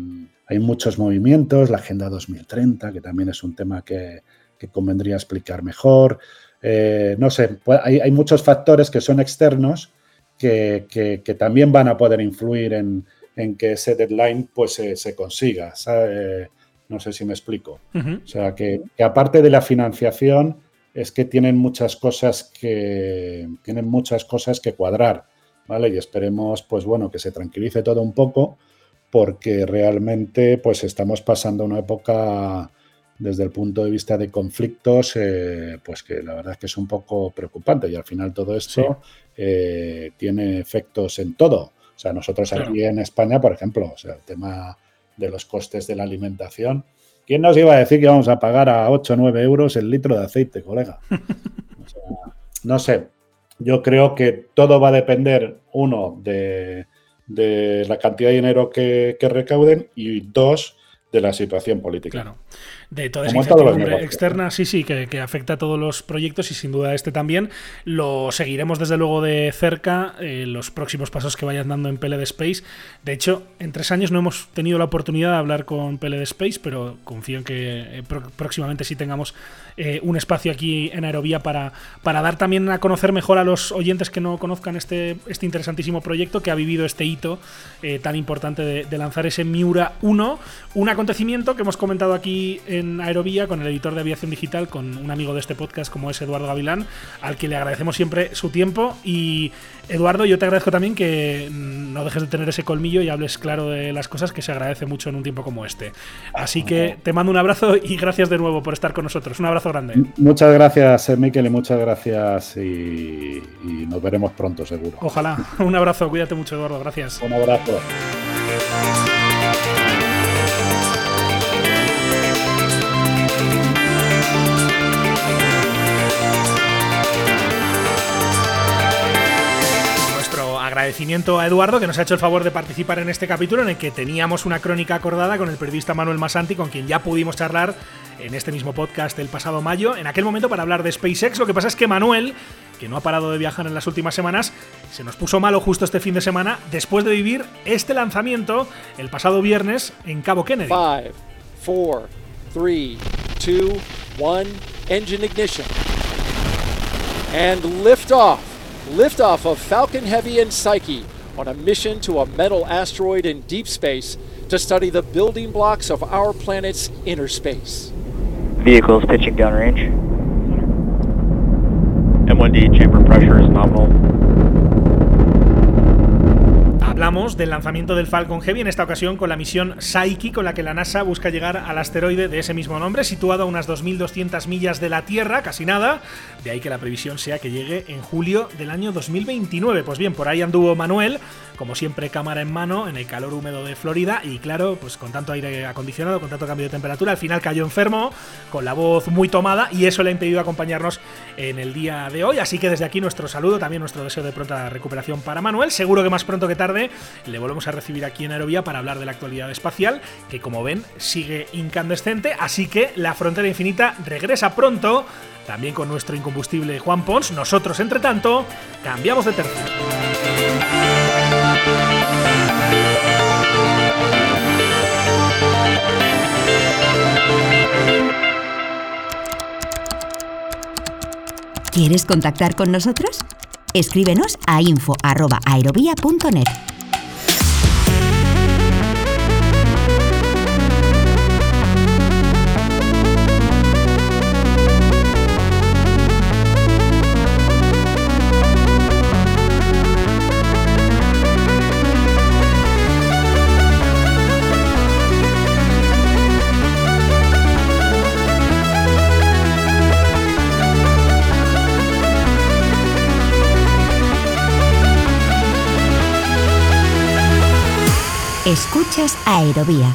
hay muchos movimientos, la Agenda 2030, que también es un tema que, que convendría explicar mejor. Eh, no sé, pues hay, hay muchos factores que son externos que, que- también van a poder influir en, en que ese deadline pues, se- consiga. No sé si me explico. O sea, que, que aparte de la financiación, es que tienen muchas cosas que tienen muchas cosas que cuadrar, ¿vale? Y esperemos, pues bueno, que se tranquilice todo un poco, porque realmente, pues estamos pasando una época desde el punto de vista de conflictos, eh, pues que la verdad es que es un poco preocupante y al final todo esto eh, tiene efectos en todo. O sea, nosotros Claro. aquí en España, por ejemplo, o sea, el tema de los costes de la alimentación. ¿Quién nos iba a decir que íbamos a pagar a 8 o 9 euros el litro de aceite, colega? O sea, no sé. Yo creo que todo va a depender, uno, de, de la cantidad de dinero que, que recauden y dos, de la situación política. Claro. De toda esa incertidumbre externa, sí, sí, que, que afecta a todos los proyectos y sin duda este también. Lo seguiremos desde luego de cerca, eh, los próximos pasos que vayan dando en PLD Space. De hecho, en tres años no hemos tenido la oportunidad de hablar con PLD Space, pero confío en que eh, próximamente sí tengamos eh, un espacio aquí en Aerovía para, para dar también a conocer mejor a los oyentes que no conozcan este, este interesantísimo proyecto que ha vivido este hito eh, tan importante de, de lanzar ese Miura 1, un acontecimiento que hemos comentado aquí en Aerovía con el editor de aviación digital, con un amigo de este podcast como es Eduardo Gavilán, al que le agradecemos siempre su tiempo. Y Eduardo, yo te agradezco también que mm, no dejes de tener ese colmillo y hables claro de las cosas que se agradece mucho en un tiempo como este. Así que te mando un abrazo y gracias de nuevo por estar con nosotros. Un abrazo grande. Muchas gracias, eh, Miquel, y muchas gracias y, y nos veremos pronto, seguro. Ojalá. Un abrazo, cuídate mucho, Eduardo. Gracias. Un abrazo. Agradecimiento a Eduardo que nos ha hecho el favor de participar en este capítulo en el que teníamos una crónica acordada con el periodista Manuel Masanti, con quien ya pudimos charlar en este mismo podcast el pasado mayo, en aquel momento para hablar de SpaceX. Lo que pasa es que Manuel, que no ha parado de viajar en las últimas semanas, se nos puso malo justo este fin de semana después de vivir este lanzamiento el pasado viernes en Cabo Kennedy. 5, 4, 3, 2, 1, engine ignition. And liftoff. Liftoff of Falcon Heavy and Psyche on a mission to a metal asteroid in deep space to study the building blocks of our planet's inner space. Vehicles pitching downrange. M1D chamber pressure is nominal. Del lanzamiento del Falcon Heavy, en esta ocasión con la misión Psyche, con la que la NASA busca llegar al asteroide de ese mismo nombre, situado a unas 2.200 millas de la Tierra, casi nada. De ahí que la previsión sea que llegue en julio del año 2029. Pues bien, por ahí anduvo Manuel, como siempre cámara en mano, en el calor húmedo de Florida, y claro, pues con tanto aire acondicionado, con tanto cambio de temperatura, al final cayó enfermo, con la voz muy tomada, y eso le ha impedido acompañarnos en el día de hoy. Así que desde aquí nuestro saludo, también nuestro deseo de pronta recuperación para Manuel. Seguro que más pronto que tarde le volvemos a recibir aquí en Aerovía para hablar de la actualidad espacial, que como ven sigue incandescente, así que la frontera infinita regresa pronto, también con nuestro incombustible Juan Pons. Nosotros, entre tanto, cambiamos de tercio. ¿Quieres contactar con nosotros? Escríbenos a info.aerovía.net. Escuchas Aerovía.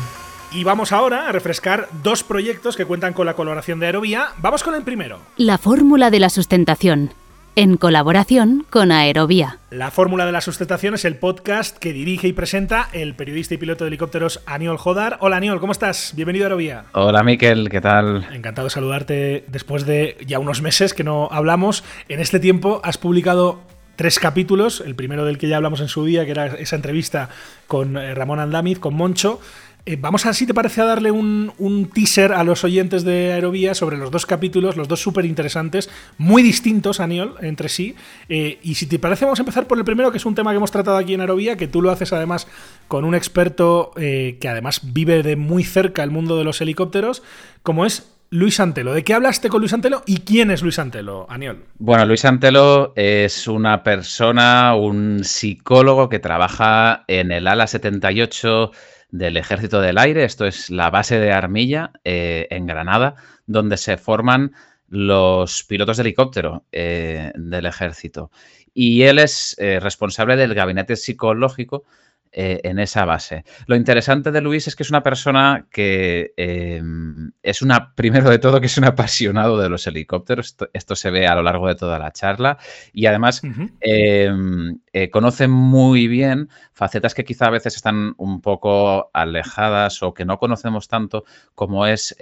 Y vamos ahora a refrescar dos proyectos que cuentan con la colaboración de Aerovía. Vamos con el primero. La fórmula de la sustentación, en colaboración con Aerovía. La fórmula de la sustentación es el podcast que dirige y presenta el periodista y piloto de helicópteros Aniol Jodar. Hola Aniol, ¿cómo estás? Bienvenido a Aerovía. Hola Miquel, ¿qué tal? Encantado de saludarte después de ya unos meses que no hablamos. En este tiempo has publicado tres capítulos, el primero del que ya hablamos en su día, que era esa entrevista con eh, Ramón Andamiz, con Moncho. Eh, vamos a si te parece a darle un, un, teaser a los oyentes de Aerovía sobre los dos capítulos, los dos súper interesantes, muy distintos, Aniol, entre sí. Eh, y si te parece, vamos a empezar por el primero, que es un tema que hemos tratado aquí en Aerovía, que tú lo haces además con un experto que además vive de muy cerca el mundo de los helicópteros, como es Luis Antelo. ¿De qué hablaste con Luis Antelo y quién es Luis Antelo, Aniol? Bueno, Luis Antelo es una persona, un psicólogo que trabaja en el ala 78 del Ejército del Aire. Esto es la base de Armilla eh, en Granada, donde se forman los pilotos de helicóptero eh, del ejército. Y él es eh, responsable del gabinete psicológico eh, en esa base. Lo interesante de Luis es que es una persona que eh, es una, primero de todo, que es un apasionado de los helicópteros. Esto, esto se ve a lo largo de toda la charla. Y además uh -huh. eh, conoce muy bien facetas que quizá a veces están un poco alejadas o que no conocemos tanto, como es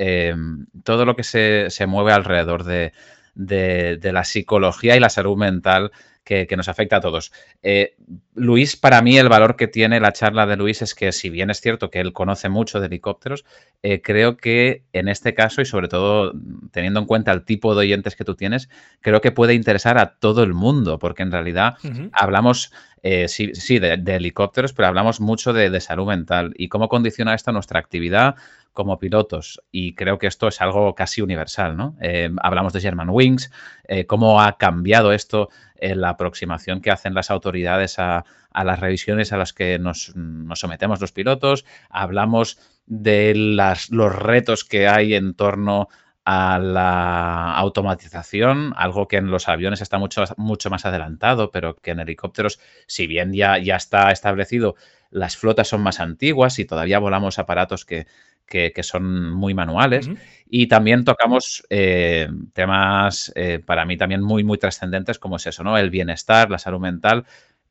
todo lo que se, se mueve alrededor de, de, de la psicología y la salud mental que, que, nos afecta a todos. Eh, Luis, para mí, el valor que tiene la charla de Luis es que, si bien es cierto que él conoce mucho de helicópteros, eh, creo que en este caso, y sobre todo teniendo en cuenta el tipo de oyentes que tú tienes, creo que puede interesar a todo el mundo, porque en realidad uh -huh. hablamos, eh, sí, sí de, de, helicópteros, pero hablamos mucho de, de salud mental y cómo condiciona esto nuestra actividad, como pilotos y creo que esto es algo casi universal, ¿no? Eh, hablamos de German Wings, eh, cómo ha cambiado esto en la aproximación que hacen las autoridades a, a las revisiones a las que nos, nos, sometemos los pilotos, hablamos de las, los retos que hay en torno a la automatización, algo que en los aviones está mucho, mucho más adelantado, pero que en helicópteros, si bien ya, ya está establecido, las flotas son más antiguas y todavía volamos aparatos que, que, que son muy manuales. Uh -huh. Y también tocamos eh, temas eh, para mí también muy, muy trascendentes como es eso, ¿no? El bienestar, la salud mental,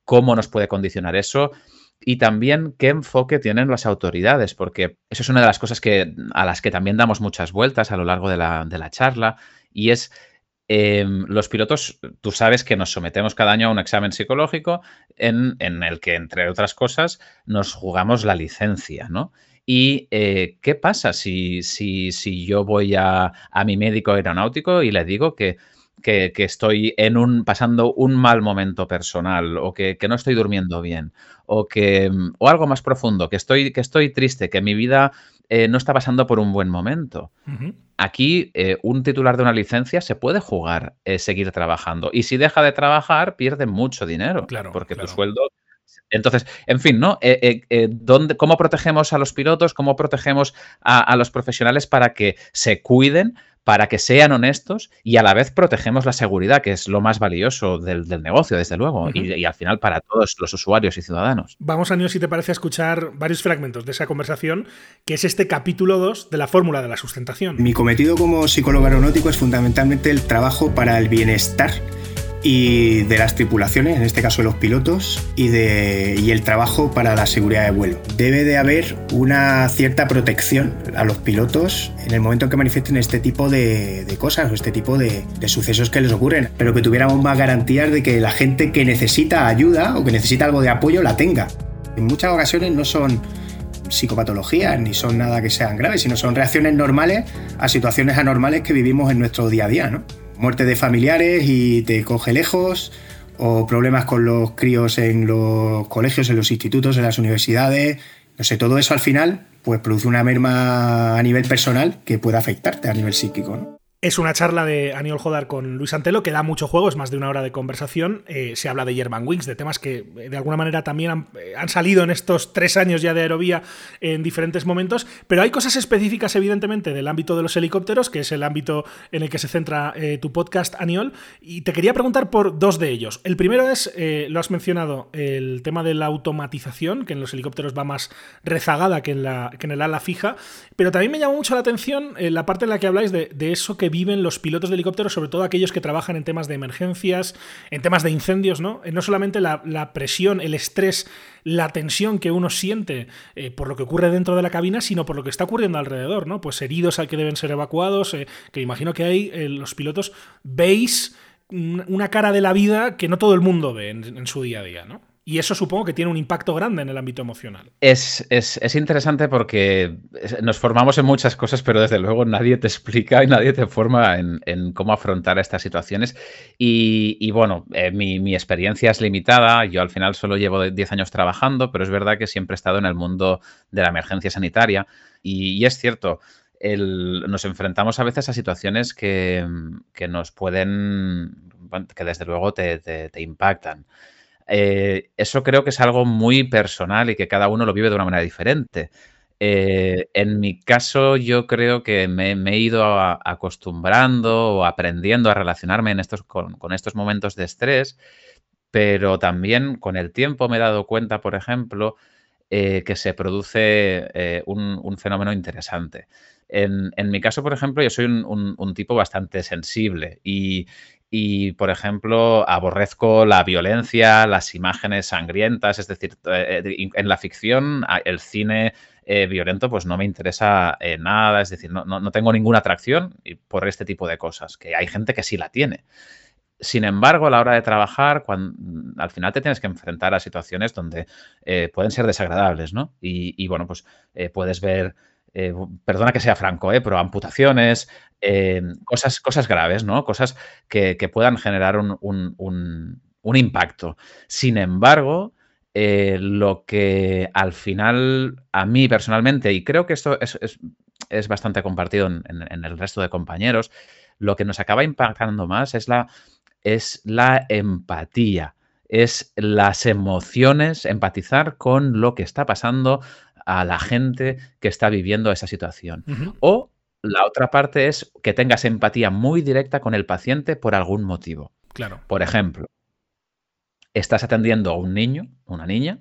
cómo nos puede condicionar eso y también qué enfoque tienen las autoridades, porque eso es una de las cosas que, a las que también damos muchas vueltas a lo largo de la, de la charla y es Em, los pilotos, tú sabes que nos sometemos cada año a un examen psicológico en, el que, entre otras cosas, nos jugamos la licencia, ¿no? ¿Y eh, qué pasa si, si, si yo voy a, mi médico aeronáutico y le digo que, que, estoy en un, pasando un mal momento personal o que, no estoy durmiendo bien o, que, o algo más profundo, que estoy, que estoy triste, que mi vida eh, no está pasando por un buen momento? Aquí, eh, un titular de una licencia se puede jugar, eh, seguir trabajando. Y si deja de trabajar, pierde mucho dinero. Claro. Porque tu sueldo. Entonces, en fin, ¿no? Eh, ¿dónde, ¿Cómo protegemos a los pilotos? ¿Cómo protegemos a, los profesionales para que se cuiden? Para que sean honestos y a la vez protegemos la seguridad, que es lo más valioso del, negocio, desde luego, y, al final para todos los usuarios y ciudadanos. Vamos, Anio, si te parece, a escuchar varios fragmentos de esa conversación, que es este capítulo 2 de la fórmula de la sustentación. Mi cometido como psicólogo aeronáutico es fundamentalmente el trabajo para el bienestar y de las tripulaciones, en este caso de los pilotos, y, de, y el trabajo para la seguridad de vuelo. Debe de haber una cierta protección a los pilotos en el momento en que manifiesten este tipo de, cosas o este tipo de, de, sucesos que les ocurren, pero que tuviéramos más garantías de que la gente que necesita ayuda o que necesita algo de apoyo la tenga. En muchas ocasiones no son psicopatologías ni son nada que sean graves, sino son reacciones normales a situaciones anormales que vivimos en nuestro día a día, ¿no? Muerte de familiares y te coge lejos, o problemas con los críos en los colegios, en los institutos, en las universidades. No sé, todo eso al final pues produce una merma a nivel personal que puede afectarte a nivel psíquico. Es una charla de Aniol Jodar con Luis Antelo que da mucho juego, es más de una hora de conversación. Eh, se habla de German Wings, de temas que eh, de alguna manera también eh, han, salido en estos tres años ya de Aerovía en diferentes momentos, pero hay cosas específicas evidentemente del ámbito de los helicópteros, que es el ámbito en el que se centra tu podcast, Aniol, y te quería preguntar por dos de ellos. El primero es, lo has mencionado, el tema de la automatización, que en los helicópteros va más rezagada que en, la, que en el ala fija, pero también me llamó mucho la atención la parte en la que habláis de, de eso que viven los pilotos de helicópteros, sobre todo aquellos que trabajan en temas de emergencias, en temas de incendios, ¿no? Eh, no solamente la, presión, el estrés, la tensión que uno siente eh, por lo que ocurre dentro de la cabina, sino por lo que está ocurriendo alrededor, ¿no? Pues heridos al que deben ser evacuados, eh, que imagino que hay los pilotos, veis una cara de la vida que no todo el mundo ve en su día a día, ¿no? Y eso supongo que tiene un impacto grande en el ámbito emocional. Es, interesante porque nos formamos en muchas cosas, pero desde luego nadie te explica y nadie te forma en, cómo afrontar estas situaciones. Y, bueno, eh, mi, experiencia es limitada. Yo al final solo llevo 10 años trabajando, pero es verdad que siempre he estado en el mundo de la emergencia sanitaria. Y, es cierto, nos enfrentamos a veces a situaciones que, nos pueden, que desde luego te impactan. Eh, eso creo que es algo muy personal y que cada uno lo vive de una manera diferente. Eh, en mi caso, yo creo que me, he ido acostumbrando o aprendiendo a relacionarme en estos, con, estos momentos de estrés, pero también con el tiempo me he dado cuenta, por ejemplo, eh, que se produce un, fenómeno interesante. En, mi caso, por ejemplo, yo soy un tipo bastante sensible y, y, por ejemplo, aborrezco la violencia, las imágenes sangrientas, es decir, eh, eh, en la ficción, el cine eh, violento pues no me interesa nada, es decir, no, tengo ninguna atracción por este tipo de cosas, que hay gente que sí la tiene. Sin embargo, a la hora de trabajar, al final te tienes que enfrentar a situaciones donde pueden ser desagradables, ¿no? Y, bueno, pues puedes ver eh, perdona que sea franco, eh, pero amputaciones, eh, cosas, cosas graves, ¿no? Cosas que, puedan generar un, impacto. Sin embargo, lo que al final a mí personalmente, y creo que esto es, bastante compartido en, el resto de compañeros, lo que nos acaba impactando más es la, es la empatía, es las emociones, empatizar con lo que está pasando a la gente que está viviendo esa situación. O la otra parte es que tengas empatía muy directa con el paciente por algún motivo. Claro. Por ejemplo, estás atendiendo a un niño, una niña,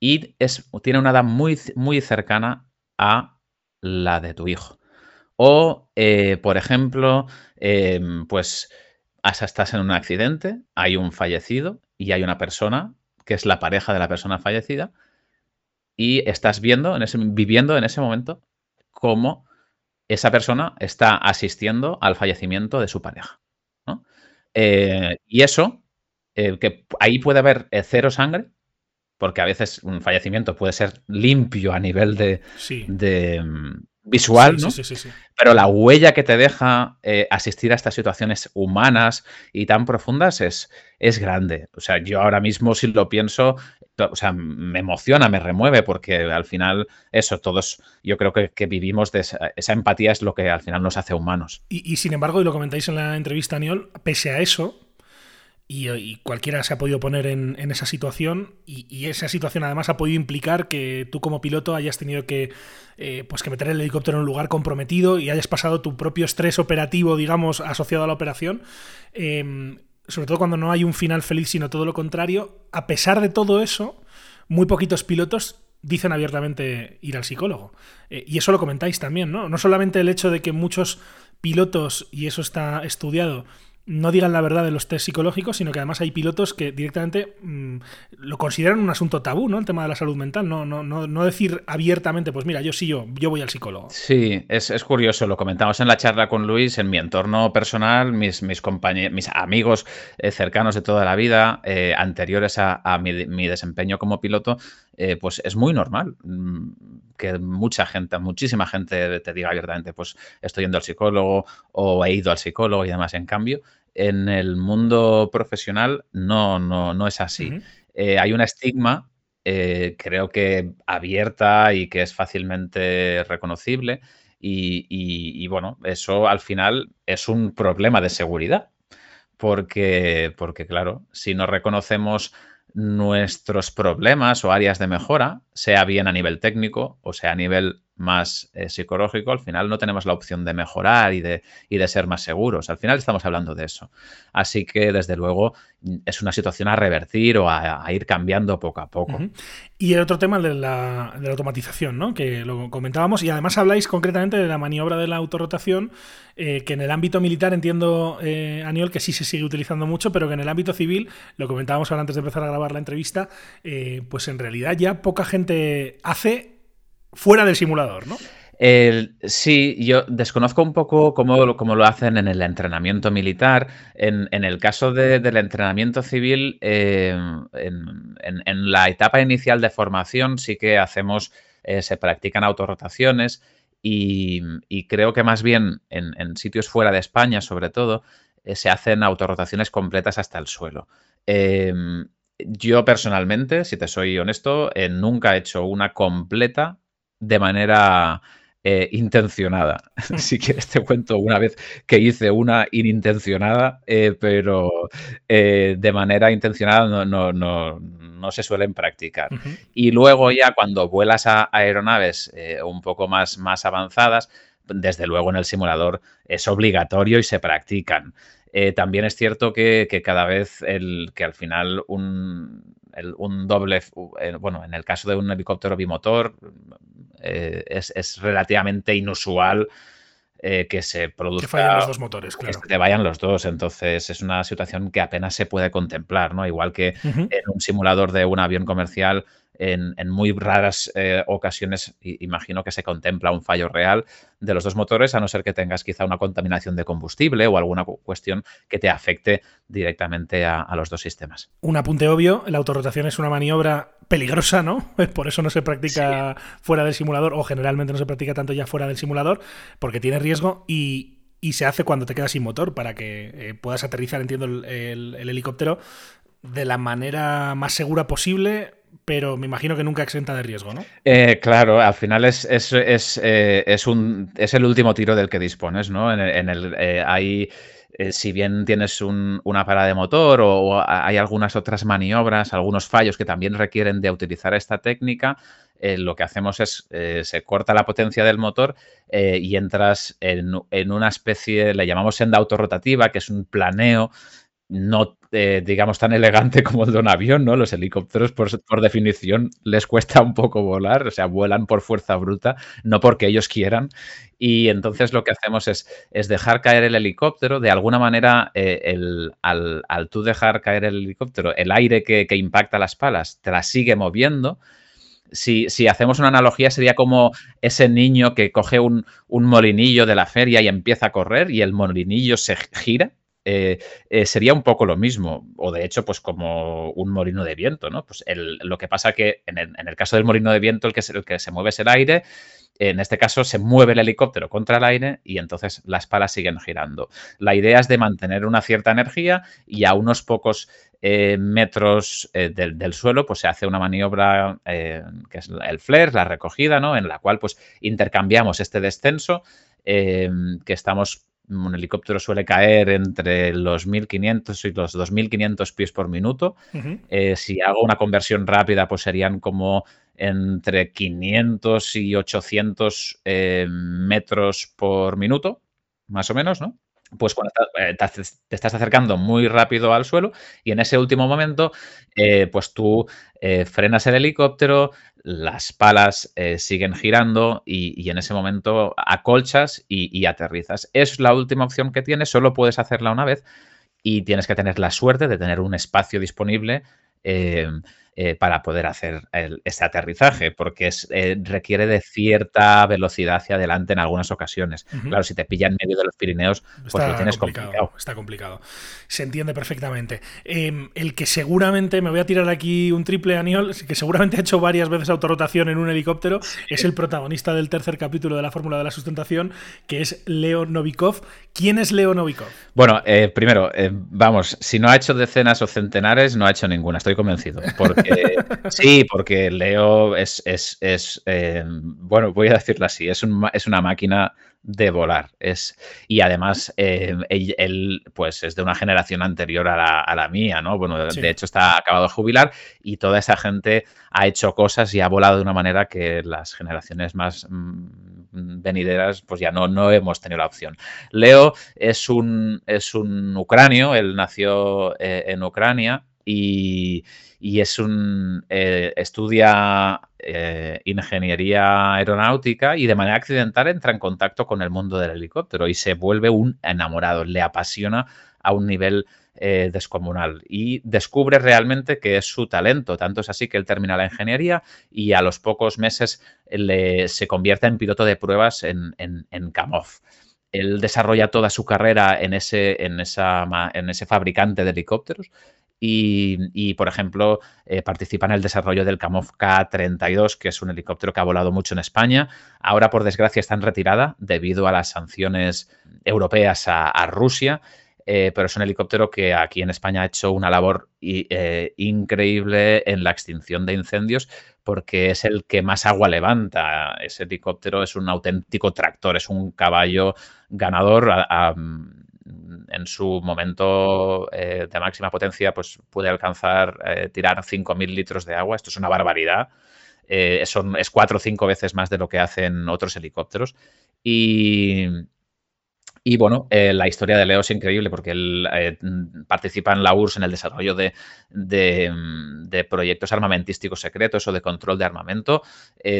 y es, tiene una edad muy, muy cercana a la de tu hijo. O, eh, por ejemplo, em, pues estás en un accidente, hay un fallecido y hay una persona que es la pareja de la persona fallecida, y estás viendo, en ese, viviendo en ese momento, cómo esa persona está asistiendo al fallecimiento de su pareja. Eh, y eso, eh, que ahí puede haber eh, cero sangre, porque a veces un fallecimiento puede ser limpio a nivel de, de mm, visual, ¿no? Pero la huella que te deja asistir a estas situaciones humanas y tan profundas es, es grande. O sea, yo ahora mismo, si lo pienso, o sea, me emociona, me remueve, porque al final, eso, todos, yo creo que, vivimos de esa, empatía es lo que al final nos hace humanos. Y, sin embargo, y lo comentáis en la entrevista, Aniol, pese a eso, y, cualquiera se ha podido poner en, esa situación, y, esa situación además ha podido implicar que tú como piloto hayas tenido que, eh, pues que meter el helicóptero en un lugar comprometido y hayas pasado tu propio estrés operativo, digamos, asociado a la operación. Em, sobre todo cuando no hay un final feliz, sino todo lo contrario, a pesar de todo eso, muy poquitos pilotos dicen abiertamente ir al psicólogo. Eh, y eso lo comentáis también, ¿no? No solamente el hecho de que muchos pilotos, y eso está estudiado, no digan la verdad de los test psicológicos, sino que además hay pilotos que directamente mm, lo consideran un asunto tabú, ¿no? El tema de la salud mental, no, no, no, no decir abiertamente, pues mira, yo sí, yo, yo voy al psicólogo. Sí, es, es, curioso, lo comentamos en la charla con Luis, en mi entorno personal, mis, mis compañeros, mis amigos eh, cercanos de toda la vida, eh, anteriores a, mi, desempeño como piloto, eh, pues es muy normal mm, que mucha gente, muchísima gente te diga abiertamente, pues estoy yendo al psicólogo o he ido al psicólogo y demás. En cambio, en el mundo profesional no, no, no es así. Eh, hay un estigma, eh, creo que abierta y que es fácilmente reconocible. Y, bueno, eso al final es un problema de seguridad. Porque, porque, claro, si no reconocemos nuestros problemas o áreas de mejora, sea bien a nivel técnico o sea a nivel más eh, psicológico, al final no tenemos la opción de mejorar y de, y de, ser más seguros. Al final estamos hablando de eso. Así que, desde luego, es una situación a revertir o a, ir cambiando poco a poco. Y el otro tema de la, de la, automatización, ¿no? que lo comentábamos, y además habláis concretamente de la maniobra de la autorrotación, eh, que en el ámbito militar entiendo, eh, Aniol, que sí se sigue utilizando mucho, pero que en el ámbito civil, lo comentábamos ahora antes de empezar a grabar la entrevista, eh, pues en realidad ya poca gente hace fuera del simulador, ¿no? sí, yo desconozco un poco cómo, lo hacen en el entrenamiento militar. En, el caso del entrenamiento civil, em, en, la etapa inicial de formación sí que hacemos, eh, se practican autorrotaciones y, creo que más bien en, sitios fuera de España, sobre todo, eh, se hacen autorrotaciones completas hasta el suelo. Em, yo personalmente, si te soy honesto, eh, nunca he hecho una completa de manera eh, intencionada. si quieres te cuento una vez que hice una inintencionada, eh, pero eh, de manera intencionada no, no, se suelen practicar. Y luego ya cuando vuelas a aeronaves un poco más, más avanzadas, desde luego en el simulador es obligatorio y se practican. también es cierto que, que, cada vez el, que al final un, un doble, bueno, en el caso de un helicóptero bimotor, eh, es, relativamente inusual eh, que se produzca. Que fallen los dos motores, claro. Que vayan los dos. Entonces, es una situación que apenas se puede contemplar, ¿no? Igual que en un simulador de un avión comercial en, muy raras eh, ocasiones imagino que se contempla un fallo real de los dos motores, a no ser que tengas quizá una contaminación de combustible o alguna cuestión que te afecte directamente a, los dos sistemas. Un apunte obvio, la autorrotación es una maniobra peligrosa, ¿no? Por eso no se practica fuera del simulador o generalmente no se practica tanto ya fuera del simulador, porque tiene riesgo y, se hace cuando te quedas sin motor para que eh, puedas aterrizar, entiendo, el, helicóptero de la manera más segura posible, pero me imagino que nunca exenta de riesgo, ¿no? Eh, claro, al final es, es, es, eh, es, un, es el último tiro del que dispones, ¿no? En el, eh, hay, si bien tienes una parada de motor o, hay algunas otras maniobras, algunos fallos que también requieren de utilizar esta técnica, lo que hacemos es, se corta la potencia del motor y entras en, en, una especie, le llamamos senda autorrotativa, que es un planeo no, digamos, tan elegante como el de un avión, ¿no? Los helicópteros, por, por, definición, les cuesta un poco volar, o sea, vuelan por fuerza bruta, no porque ellos quieran. Y entonces lo que hacemos es, es dejar caer el helicóptero, de alguna manera, eh, el, al, al, tú dejar caer el helicóptero, el aire que, que impacta las palas te la sigue moviendo, si, si, hacemos una analogía, sería como ese niño que coge un, un, molinillo de la feria y empieza a correr y el molinillo se gira. Eh, eh, sería un poco lo mismo, o de hecho, pues como un molino de viento, ¿no? Pues el, lo que pasa que en el, en el, caso del molino de viento, el que, se, el que se mueve es el aire, en este caso se mueve el helicóptero contra el aire y entonces las palas siguen girando. La idea es de mantener una cierta energía y a unos pocos eh, metros del, suelo, pues se hace una maniobra que es el flare, la recogida, ¿no? En la cual pues intercambiamos este descenso que estamos un helicóptero suele caer entre los 1500 y los 2500 pies por minuto. Uh -huh. eh, si hago una conversión rápida, pues serían como entre 500 y 800 eh, metros por minuto, más o menos, ¿no? Pues cuando eh, te estás acercando muy rápido al suelo y en ese último momento, eh, pues tú frenas el helicóptero, las palas eh, siguen girando y, en ese momento acolchas y, y, aterrizas. Es la última opción que tienes, solo puedes hacerla una vez y tienes que tener la suerte de tener un espacio disponible eh, eh, para poder hacer el, ese aterrizaje, porque es, eh, requiere de cierta velocidad hacia adelante en algunas ocasiones. Uh -huh. Claro, si te pilla en medio de los Pirineos, pues está lo tienes complicado, complicado. Está complicado. Se entiende perfectamente. Eh, el que seguramente, me voy a tirar aquí un triple aniol, que seguramente ha hecho varias veces autorrotación en un helicóptero, sí. es el protagonista del tercer capítulo de la Fórmula de la Sustentación, que es Leo Novikov. ¿Quién es Leo Novikov? Bueno, eh, primero, eh, vamos, si no ha hecho decenas o centenares, no ha hecho ninguna, estoy convencido. Porque sí, porque Leo es, es, es eh, bueno, voy a decirlo así, es, un, es una máquina de volar. Es, y además, eh, él, él, pues es de una generación anterior a la, a la mía, ¿no? Bueno, sí. de hecho está acabado de jubilar y toda esa gente ha hecho cosas y ha volado de una manera que las generaciones más mmm, venideras, pues ya no, no hemos tenido la opción. Leo es un, es un ucranio, él nació eh, en Ucrania y y es un eh, estudia eh, ingeniería aeronáutica y de manera accidental entra en contacto con el mundo del helicóptero y se vuelve un enamorado, le apasiona a un nivel eh, descomunal y descubre realmente que es su talento. Tanto es así que él termina la ingeniería y a los pocos meses se convierte en piloto de pruebas en, en, en Kamov él desarrolla toda su carrera en ese, en esa, en ese fabricante de helicópteros y, por ejemplo, eh, participa en el desarrollo del Kamov K-32, que es un helicóptero que ha volado mucho en España. Ahora, por desgracia, está en retirada debido a las sanciones europeas a, Rusia. Eh, pero es un helicóptero que aquí en España ha hecho una labor eh, increíble en la extinción de incendios porque es el que más agua levanta. Ese helicóptero es un auténtico tractor, es un caballo ganador. En su momento eh, de máxima potencia, pues puede alcanzar eh, tirar 5.000 litros de agua. Esto es una barbaridad. Eh, es cuatro o cinco veces más de lo que hacen otros helicópteros. Y, bueno, eh, la historia de Leo es increíble porque él participa en la URSS en el desarrollo de, proyectos armamentísticos secretos o de control de armamento.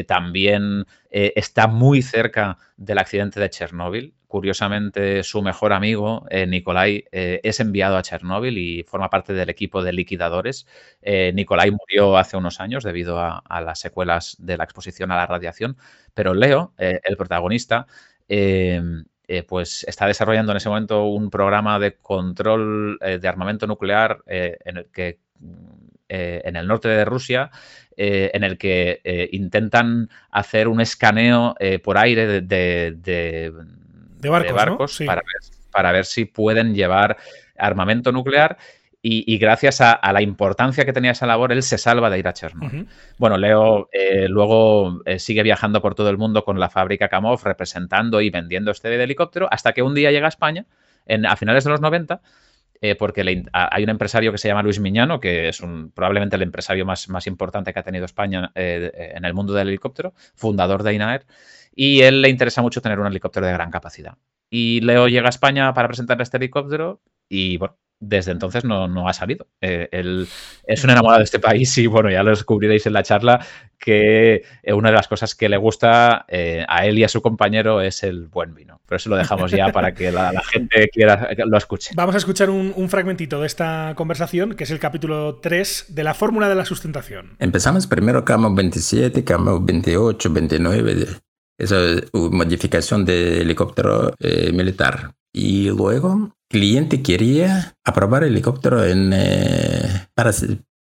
También está muy cerca del accidente de Chernóbil. Curiosamente, su mejor amigo, eh, Nikolai, es enviado a Chernóbil y forma parte del equipo de liquidadores. Nikolai murió hace unos años debido a, las secuelas de la exposición a la radiación, pero Leo, el protagonista, eh, pues está desarrollando en ese momento un programa de control eh, de armamento nuclear eh, en el eh, norte de Rusia, eh, en el que eh, intentan hacer un escaneo por aire de, de barcos, barcos ¿no? sí. para, ver, para ver si pueden llevar armamento nuclear y, y, gracias a, a, la importancia que tenía esa labor, él se salva de ir a Chernobyl. Uh -huh. Bueno, Leo eh, luego eh, sigue viajando por todo el mundo con la fábrica Kamov, representando y vendiendo este helicóptero, hasta que un día llega a España, en, a finales de los 90, eh, porque le, a, hay un empresario que se llama Luis Miñano, que es un, probablemente el empresario más, más importante que ha tenido España eh, en el mundo del helicóptero, fundador de INAER, y él le interesa mucho tener un helicóptero de gran capacidad. Y Leo llega a España para presentar este helicóptero y, bueno, desde entonces no, no ha salido. Eh, él es un enamorado de este país y bueno, ya lo descubriréis en la charla que eh, una de las cosas que le gusta eh, a él y a su compañero es el buen vino. Pero eso lo dejamos ya para que la, gente quiera lo escuche. Vamos a escuchar un, un, fragmentito de esta conversación, que es el capítulo 3 de la fórmula de la sustentación. Empezamos primero camo 27, camo 28, 29. Esa modificación de helicóptero militar. Y luego cliente quería aprobar helicóptero en, eh, para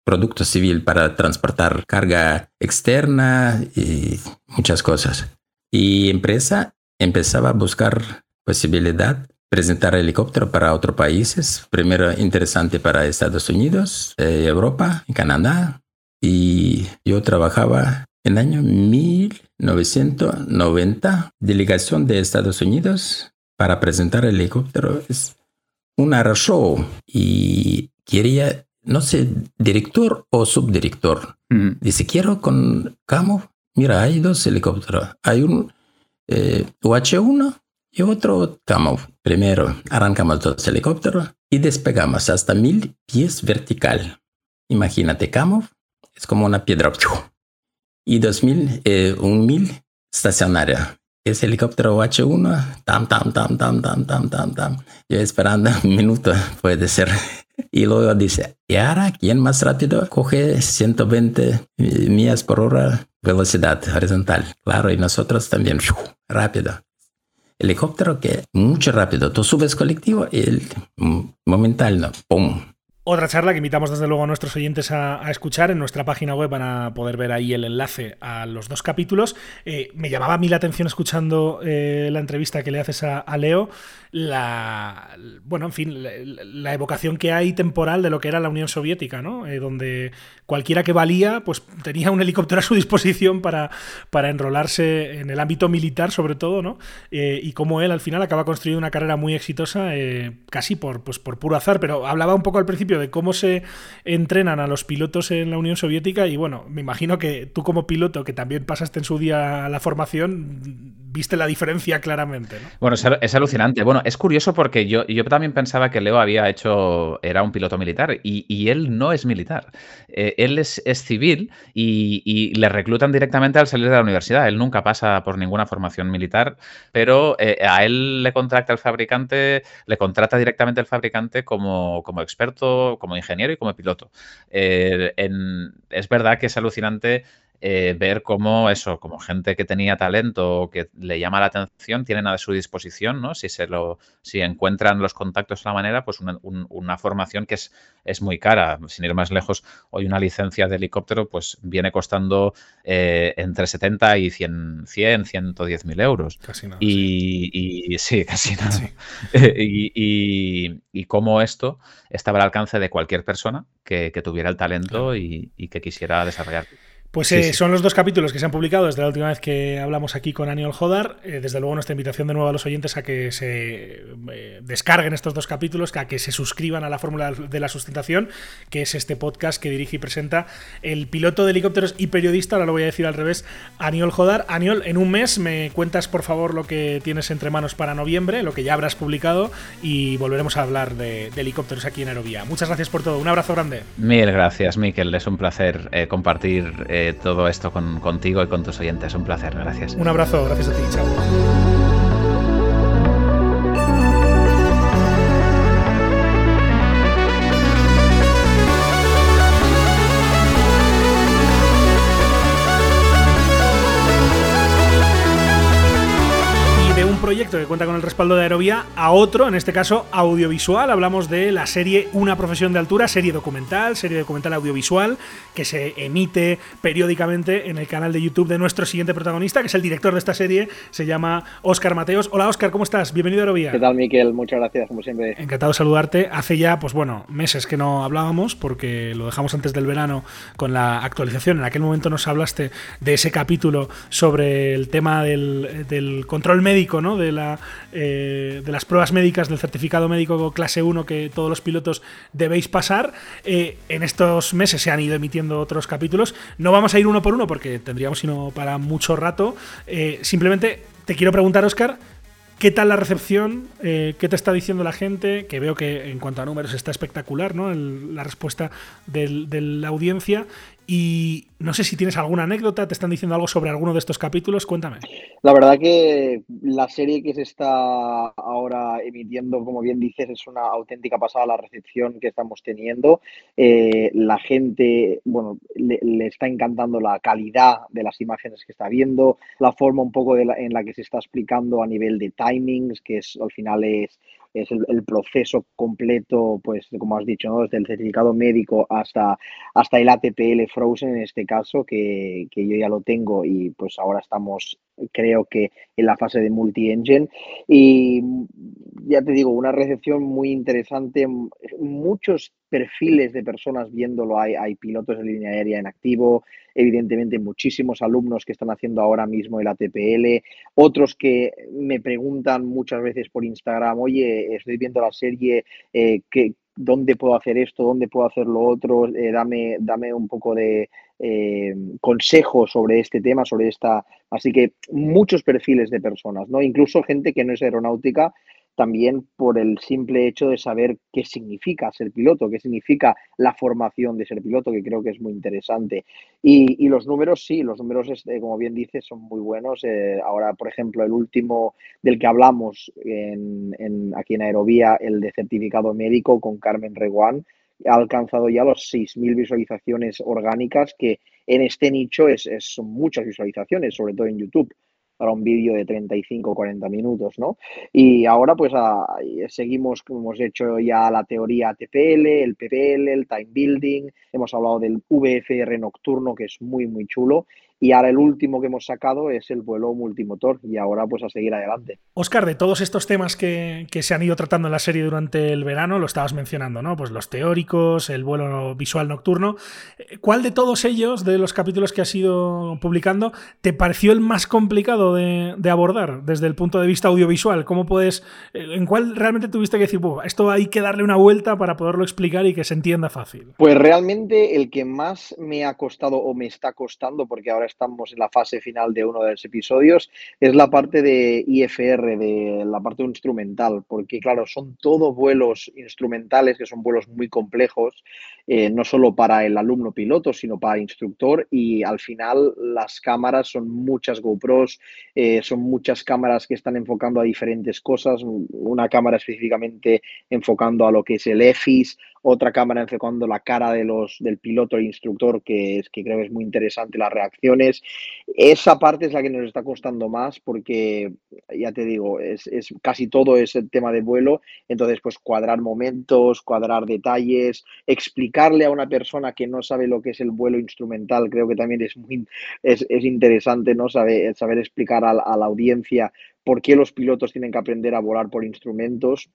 producto civil, para transportar carga externa y muchas cosas. Y empresa empezaba a buscar posibilidad presentar helicóptero para otros países. Primero interesante para Estados Unidos, eh, Europa, Canadá. Y yo trabajaba en el año 1990, delegación de Estados Unidos para presentar el helicóptero. Es un show y quería, no sé, director o subdirector. Dice, quiero con Camo. Mira, hay dos helicópteros. Hay un eh, UH-1 y otro Camo. Primero arrancamos dos helicópteros y despegamos hasta mil pies vertical. Imagínate, Camo es como una piedra. Y dos mil, eh, un mil estacionaria ese helicóptero H1, tam, tam, tam, tam, tam, tam, tam, tam. Yo esperando un minuto, puede ser. Y luego dice, ¿y ahora quién más rápido coge 120 millas por hora velocidad horizontal? Claro, y nosotros también, rápido. Helicóptero que mucho rápido. Tú subes colectivo y el momental, ¡pum! Otra charla que invitamos desde luego a nuestros oyentes a, escuchar en nuestra página web van a poder ver ahí el enlace a los dos capítulos. Eh, me llamaba a atención escuchando eh, la entrevista que le haces a, Leo, la bueno, en fin, la, evocación que hay temporal de lo que era la Unión Soviética, ¿no? Eh, donde cualquiera que valía, pues tenía un helicóptero a su disposición para, para enrolarse en el ámbito militar, sobre todo, ¿no? y como él al final acaba construyendo una carrera muy exitosa, casi por, pues, por puro azar, pero hablaba un poco al principio de cómo se entrenan a los pilotos en la Unión Soviética y bueno, me imagino que tú como piloto, que también pasaste en su día la formación, viste la diferencia claramente. ¿no? Bueno, es, alucinante. Bueno, es curioso porque yo, yo también pensaba que Leo había hecho, era un piloto militar y, él no es militar. Eh, él es, civil y, le reclutan directamente al salir de la universidad. Él nunca pasa por ninguna formación militar, pero eh, a él le contrata el fabricante, le contrata directamente el fabricante como, como experto como ingeniero y como piloto. Eh, es verdad que es alucinante eh, ver cómo eso, como gente que tenía talento o que le llama la atención, tienen a su disposición, ¿no? Si se lo, si encuentran los contactos de la manera, pues una, formación que es, es, muy cara. Sin ir más lejos, hoy una licencia de helicóptero, pues viene costando eh, entre 70 y 100, 100 110 mil euros. Casi nada. Y sí, casi nada. y, y, cómo esto estaba al alcance de cualquier persona que, tuviera el talento y, y que quisiera desarrollar. Pues eh, son los dos capítulos que se han publicado desde la última vez que hablamos aquí con Aniol Jodar. Eh, desde luego nuestra invitación de nuevo a los oyentes a que se eh, descarguen estos dos capítulos, a que se suscriban a la fórmula de la sustentación, que es este podcast que dirige y presenta el piloto de helicópteros y periodista, ahora lo voy a decir al revés, Aniol Jodar. Aniol, en un mes me cuentas por favor lo que tienes entre manos para noviembre, lo que ya habrás publicado y volveremos a hablar de, helicópteros aquí en Aerovía. Muchas gracias por todo, un abrazo grande. Mil gracias, Miquel, es un placer compartir todo esto con, contigo y con tus oyentes. Un placer, gracias. Un abrazo, gracias a ti, chao. Proyecto que cuenta con el respaldo de Aerovía a otro, en este caso audiovisual. Hablamos de la serie Una profesión de altura, serie documental, serie documental audiovisual, que se emite periódicamente en el canal de YouTube de nuestro siguiente protagonista, que es el director de esta serie, se llama Óscar Mateos. Hola Óscar, ¿cómo estás? Bienvenido a Aerovía. ¿Qué tal, Miquel? Muchas gracias, como siempre. Encantado de saludarte. Hace ya, pues bueno, meses que no hablábamos, porque lo dejamos antes del verano con la actualización. En aquel momento nos hablaste de ese capítulo sobre el tema del, del control médico, ¿no? Eh, de las pruebas médicas del certificado médico clase 1 que todos los pilotos debéis pasar. Eh, en estos meses se han ido emitiendo otros capítulos. No vamos a ir uno por uno porque tendríamos sino para mucho rato. Eh, simplemente te quiero preguntar, Oscar, ¿Qué tal la recepción? ¿Qué te está diciendo la gente? Que veo que en cuanto a números está espectacular, ¿no? la respuesta de la audiencia. Y no sé si tienes alguna anécdota, te están diciendo algo sobre alguno de estos capítulos, cuéntame. La verdad que la serie que se está ahora emitiendo, como bien dices, es una auténtica pasada la recepción que estamos teniendo. Eh, la gente, bueno, le, está encantando la calidad de las imágenes que está viendo, la forma un poco en la que se está explicando a nivel de timings, que es al final es es el, proceso completo, pues como has dicho, ¿no? desde el certificado médico hasta, hasta el ATPL Frozen en este caso, que, que yo ya lo tengo y pues ahora estamos creo que en la fase de multi-engine. Y ya te digo, una recepción muy interesante, muchos perfiles de personas viéndolo, hay, hay pilotos de línea aérea en activo, evidentemente muchísimos alumnos que están haciendo ahora mismo el ATPL, otros que me preguntan muchas veces por Instagram, oye, estoy viendo la serie, eh, ¿qué, dónde puedo hacer esto, dónde puedo hacer lo otro, eh, dame, dame un poco de eh, consejo sobre este tema, sobre esta. Así que muchos perfiles de personas, ¿no? Incluso gente que no es aeronáutica también por el simple hecho de saber qué significa ser piloto, qué significa la formación de ser piloto, que creo que es muy interesante. Y, los números, sí, los números, este, como bien dices, son muy buenos. Eh, ahora, por ejemplo, el último del que hablamos aquí en Aerovía, el de certificado médico con Carmen Reguán, ha alcanzado ya los 6.000 visualizaciones orgánicas, que en este nicho es, son muchas visualizaciones, sobre todo en YouTube para un vídeo de 35 o 40 minutos, ¿no? Y ahora pues seguimos, como hemos hecho ya la teoría TPL, el PPL, el time building, hemos hablado del VFR nocturno que es muy muy chulo y ahora el último que hemos sacado es el vuelo multimotor y ahora pues a seguir adelante. Oscar, de todos estos temas que, se han ido tratando en la serie durante el verano, lo estabas mencionando, ¿no? Pues los teóricos, el vuelo visual nocturno. ¿Cuál de todos ellos, de los capítulos que has ido publicando, te pareció el más complicado de, abordar desde el punto de vista audiovisual? ¿Cómo puedes, en cuál realmente tuviste que decir, esto hay que darle una vuelta para poderlo explicar y que se entienda fácil? Pues realmente el que más me ha costado o me está costando, porque ahora estamos en la fase final de uno de los episodios, es la parte de IFR, de la parte instrumental, porque claro, son todos vuelos instrumentales, que son vuelos muy complejos, eh, no solo para el alumno piloto, sino para el instructor, y al final las cámaras son muchas GoPros, eh, son muchas cámaras que están enfocando a diferentes cosas, una cámara específicamente enfocando a lo que es el EFIS, otra cámara enfocando la cara de los, del piloto e instructor, que, es, que creo que es muy interesante las reacciones. Esa parte es la que nos está costando más porque, ya te digo, es, es casi todo es el tema de vuelo, entonces pues cuadrar momentos, cuadrar detalles, explicarle a una persona que no sabe lo que es el vuelo instrumental, creo que también es muy es, es interesante ¿no? saber, saber explicar a la audiencia por qué los pilotos tienen que aprender a volar por instrumentos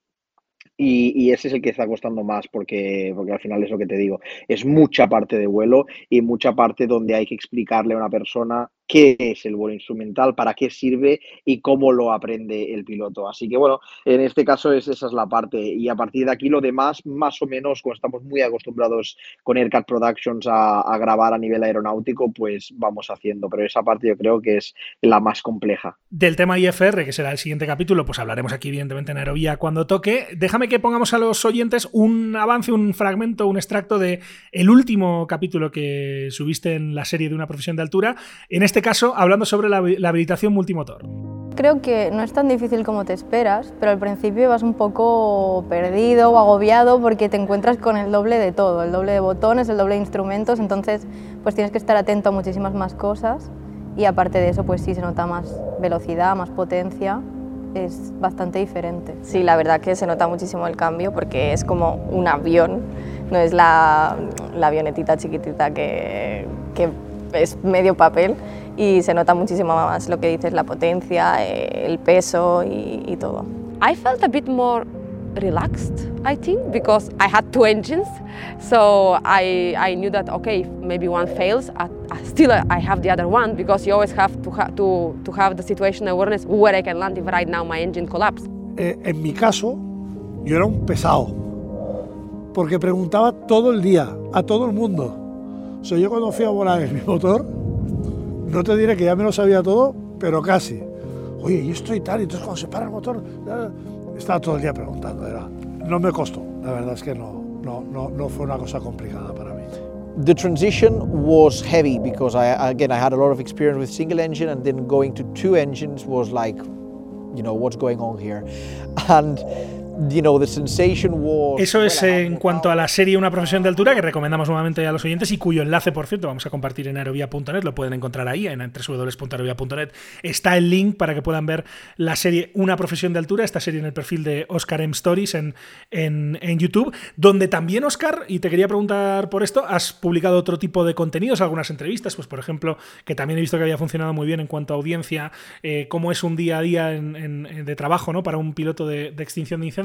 y, ese es el que está costando más porque, porque al final es lo que te digo, es mucha parte de vuelo y mucha parte donde hay que explicarle a una persona qué es el vuelo instrumental, para qué sirve y cómo lo aprende el piloto. Así que bueno, en este caso es, esa es la parte y a partir de aquí lo demás, más o menos, como estamos muy acostumbrados con Aircat Productions a, grabar a nivel aeronáutico, pues vamos haciendo, pero esa parte yo creo que es la más compleja. Del tema IFR, que será el siguiente capítulo, pues hablaremos aquí evidentemente en Aerovía cuando toque. Déjame que pongamos a los oyentes un avance, un fragmento, un extracto de el último capítulo que subiste en la serie de una profesión de altura. En este caso, hablando sobre la, habilitación multimotor. Creo que no es tan difícil como te esperas, pero al principio vas un poco perdido o agobiado porque te encuentras con el doble de todo, el doble de botones, el doble de instrumentos, entonces pues tienes que estar atento a muchísimas más cosas y aparte de eso pues sí se nota más velocidad, más potencia, es bastante diferente. Sí, la verdad que se nota muchísimo el cambio porque es como un avión, no es la, la avionetita chiquitita que, que es medio papel y se nota muchísimo más lo que dices, la potencia, eh, el peso y, y todo. I felt a bit more relaxed, I think, because I had two engines. So I, I knew that, okay, maybe one fails, I, I still I have the other one because you always have to, ha to, to have the situation awareness where I can land if right now my engine collapsed. Eh, en mi caso, yo era un pesado, porque preguntaba todo el día, a todo el mundo. O sea, yo cuando fui a volar en mi motor, no te diré que ya me lo sabía todo, pero casi. oye, y esto tal, y entonces cuando se para el motor, estaba todo el día preguntando, no me costó, la verdad es que no, no, no, no fue una cosa complicada para mí. The transition was heavy because I again I had a lot of experience with single engine and then going to two engines was like you know what's going on here and Eso es en cuanto a la serie Una profesión de altura que recomendamos nuevamente a los oyentes y cuyo enlace, por cierto, vamos a compartir en aerovía.net, lo pueden encontrar ahí, en www.aerovía.net. Está el link para que puedan ver la serie Una profesión de altura, esta serie en el perfil de Oscar M Stories en, en, en YouTube, donde también, Oscar, y te quería preguntar por esto, has publicado otro tipo de contenidos, algunas entrevistas, pues por ejemplo, que también he visto que había funcionado muy bien en cuanto a audiencia, eh, cómo es un día a día de trabajo ¿no? para un piloto de, de extinción de incendios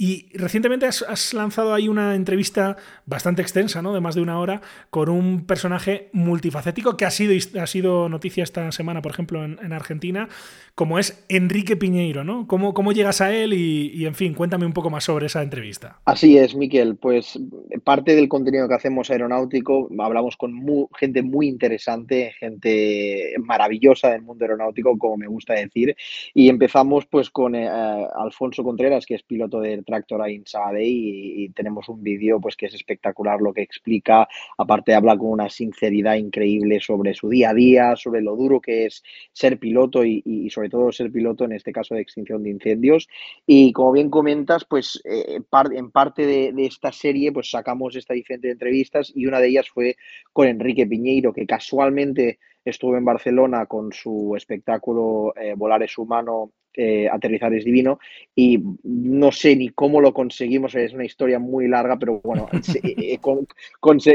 y recientemente has, lanzado ahí una entrevista bastante extensa, ¿no? De más de una hora, con un personaje multifacético que ha sido, ha sido noticia esta semana, por ejemplo, en, Argentina, como es Enrique Piñeiro, ¿no? ¿Cómo, cómo llegas a él? Y, en fin, cuéntame un poco más sobre esa entrevista. Así es, Miquel. Pues parte del contenido que hacemos aeronáutico, hablamos con gente muy interesante, gente maravillosa del mundo aeronáutico, como me gusta decir, y empezamos pues con eh, Alfonso Contreras, que es piloto del Tractor a Insade y, tenemos un vídeo pues que es espectacular lo que explica, aparte habla con una sinceridad increíble sobre su día a día, sobre lo duro que es ser piloto y, sobre todo ser piloto en este caso de extinción de incendios. Y como bien comentas pues eh, en parte de, esta serie pues sacamos esta diferente entrevistas y una de ellas fue con Enrique Piñeiro que casualmente estuvo en Barcelona con su espectáculo eh, Volar es humano eh, aterrizar es divino. Y no sé ni cómo lo conseguimos, es una historia muy larga, pero bueno, eh,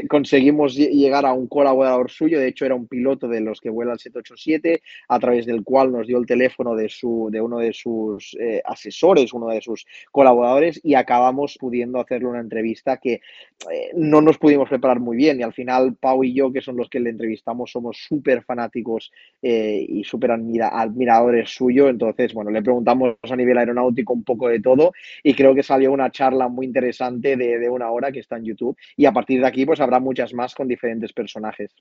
conseguimos llegar a un colaborador suyo, de hecho era un piloto de los que vuela el 787, a través del cual nos dio el teléfono de, su, de uno de sus eh, asesores, uno de sus colaboradores y acabamos pudiendo hacerle una entrevista que no nos pudimos preparar muy bien. Y al final Pau y yo, que son los que le entrevistamos, somos súper fanáticos y súper admiradores suyos, entonces, bueno, le preguntamos a nivel aeronáutico un poco de todo y creo que salió una charla muy interesante de, una hora que está en YouTube y a partir de aquí pues habrá muchas más con diferentes personajes.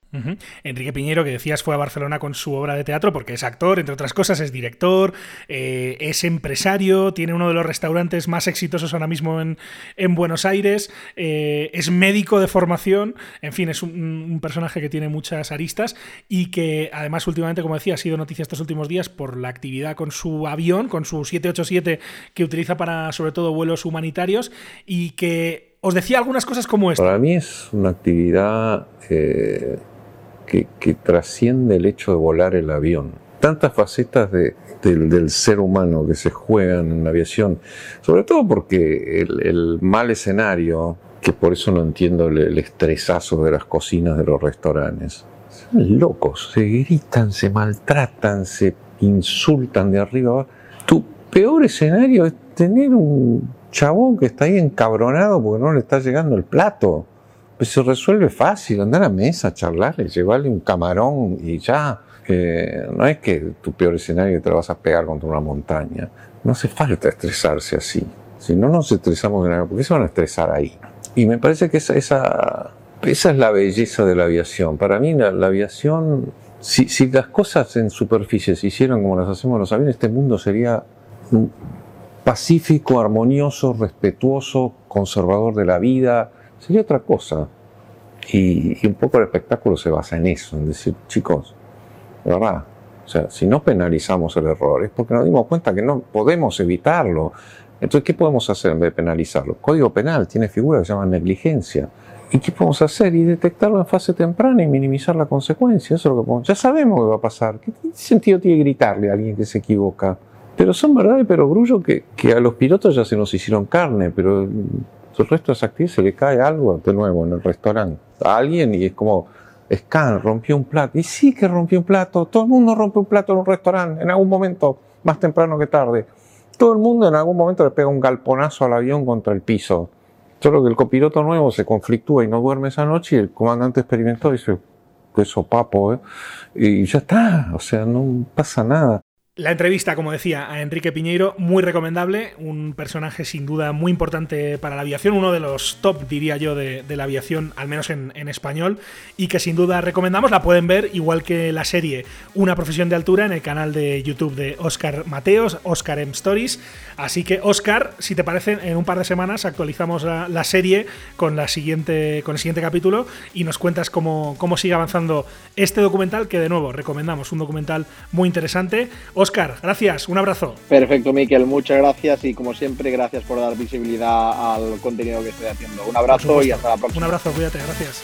Enrique Piñero, que decías, fue a Barcelona con su obra de teatro porque es actor, entre otras cosas, es director, eh, es empresario, tiene uno de los restaurantes más exitosos ahora mismo en, Buenos Aires, eh, es médico de formación, en fin, es un, personaje que tiene muchas aristas y que además últimamente, como decía, ha sido noticia estos últimos días por la actividad con su avión, con su 787 que utiliza para sobre todo vuelos humanitarios y que os decía algunas cosas como esta. Para mí es una actividad eh, que, trasciende el hecho de volar el avión. Tantas facetas del, ser humano que se juegan en la aviación, sobre todo porque el, mal escenario, que por eso no entiendo el, el estresazo de las cocinas de los restaurantes, locos, se gritan, se maltratan, se insultan de arriba abajo. Tu peor escenario es tener un chabón que está ahí encabronado porque no le está llegando el plato. Pues se resuelve fácil, andar a la mesa, charlarle, llevarle un camarón y ya. no es que tu peor escenario te lo vas a pegar contra una montaña. No hace falta estresarse así. Si no nos estresamos ¿por qué se van a estresar ahí? Y me parece que esa, esa, esa es la belleza de la aviación. Para mí la aviación si, las cosas en superficie se hicieran como las hacemos los aviones, este mundo sería pacífico, armonioso, respetuoso, conservador de la vida, sería otra cosa. Y, un poco el espectáculo se basa en eso, en decir, chicos, verdad, o sea, si no penalizamos el error es porque nos dimos cuenta que no podemos evitarlo. Entonces, ¿qué podemos hacer en vez de penalizarlo? Código Penal tiene figuras que se llaman negligencia. ¿Y qué podemos hacer? Y detectarlo en fase temprana y minimizar la consecuencia. Eso es lo que podemos. Ya sabemos que va a pasar. ¿Qué sentido tiene gritarle a alguien que se equivoca? Pero son verdades, pero grullo que, que a los pilotos ya se nos hicieron carne, pero el resto de esa actividad se le cae algo de nuevo en el restaurante a alguien y es como, Scan rompió un plato. Y sí que rompió un plato. Todo el mundo rompe un plato en un restaurante en algún momento, más temprano que tarde. Todo el mundo en algún momento le pega un galponazo al avión contra el piso. Solo que el copiloto nuevo se conflictúa y no duerme esa noche y el comandante experimentó y dice, eso papo, ¿eh? y ya está, o sea, no pasa nada. La entrevista, como decía, a Enrique Piñeiro, muy recomendable, un personaje sin duda muy importante para la aviación, uno de los top, diría yo, de, la aviación, al menos en, en, español, y que sin duda recomendamos, la pueden ver, igual que la serie Una profesión de altura, en el canal de YouTube de Oscar Mateos, Oscar M Stories. Así que, Oscar, si te parece, en un par de semanas actualizamos la, la serie con, la siguiente, con el siguiente capítulo y nos cuentas cómo, cómo sigue avanzando este documental, que de nuevo recomendamos, un documental muy interesante. Oscar, gracias, un abrazo. Perfecto, Miquel, muchas gracias y como siempre, gracias por dar visibilidad al contenido que estoy haciendo. Un abrazo y hasta la próxima. Un abrazo, cuídate, gracias.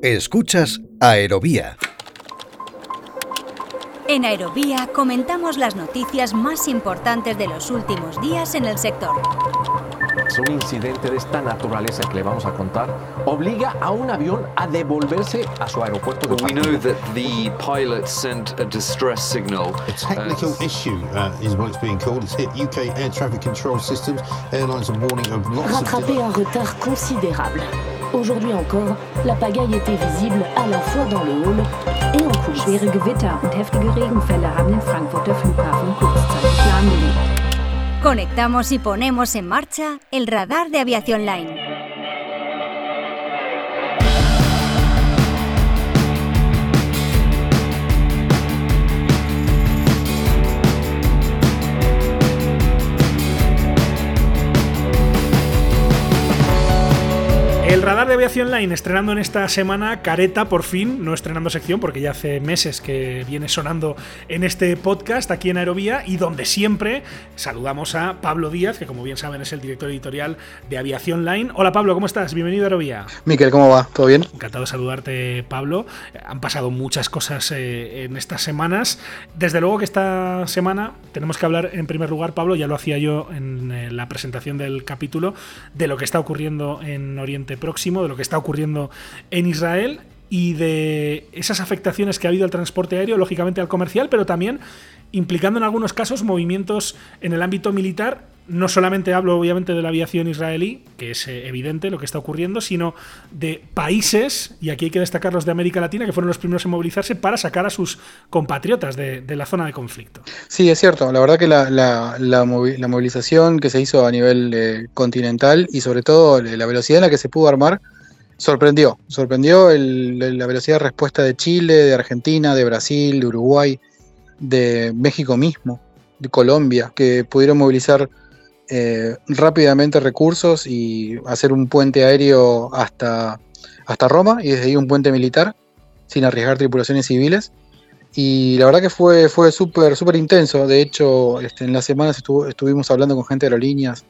Escuchas Aerovía. En Aerovía comentamos las noticias más importantes de los últimos días en el sector. Un incidente de esta naturaleza que le vamos a contar obliga a un avión a devolverse a su aeropuerto de We know that the pilot sent a distress signal. A technical issue uh, is what it's being called. It's hit UK air traffic control systems. Airlines are warning of lots Rattrapé of un retard considérable. Aujourd'hui encore, la pagaille était visible à la fois dans le Hall. Schwere Gewitter und heftige Regenfälle haben den Frankfurter Flughafen kurzzeitig lahmgelegt. Conectamos y ponemos en marcha el radar de Aviación Line. El radar de aviación line estrenando en esta semana Careta por fin, no estrenando sección porque ya hace meses que viene sonando en este podcast aquí en Aerovía y donde siempre saludamos a Pablo Díaz, que como bien saben es el director editorial de Aviación Line. Hola Pablo, ¿cómo estás? Bienvenido a Aerovía. Miquel, ¿cómo va? ¿Todo bien? Encantado de saludarte Pablo. Han pasado muchas cosas eh, en estas semanas. Desde luego que esta semana tenemos que hablar en primer lugar, Pablo, ya lo hacía yo en eh, la presentación del capítulo, de lo que está ocurriendo en Oriente Próximo, de lo que está ocurriendo en Israel y de esas afectaciones que ha habido al transporte aéreo, lógicamente al comercial, pero también implicando en algunos casos movimientos en el ámbito militar. No solamente hablo obviamente de la aviación israelí, que es eh, evidente lo que está ocurriendo, sino de países, y aquí hay que destacar los de América Latina, que fueron los primeros en movilizarse para sacar a sus compatriotas de, la zona de conflicto. Sí, es cierto. La verdad que la, la, la, movi la movilización que se hizo a nivel eh, continental y sobre todo la velocidad en la que se pudo armar sorprendió. Sorprendió la velocidad de respuesta de Chile, de Argentina, de Brasil, de Uruguay, de México mismo, de Colombia, que pudieron movilizar eh, rápidamente recursos y hacer un puente aéreo hasta, hasta Roma y desde ahí un puente militar sin arriesgar tripulaciones civiles. Y la verdad que fue, fue súper súper intenso. De hecho, este, en las semanas estuvimos hablando con gente de aerolíneas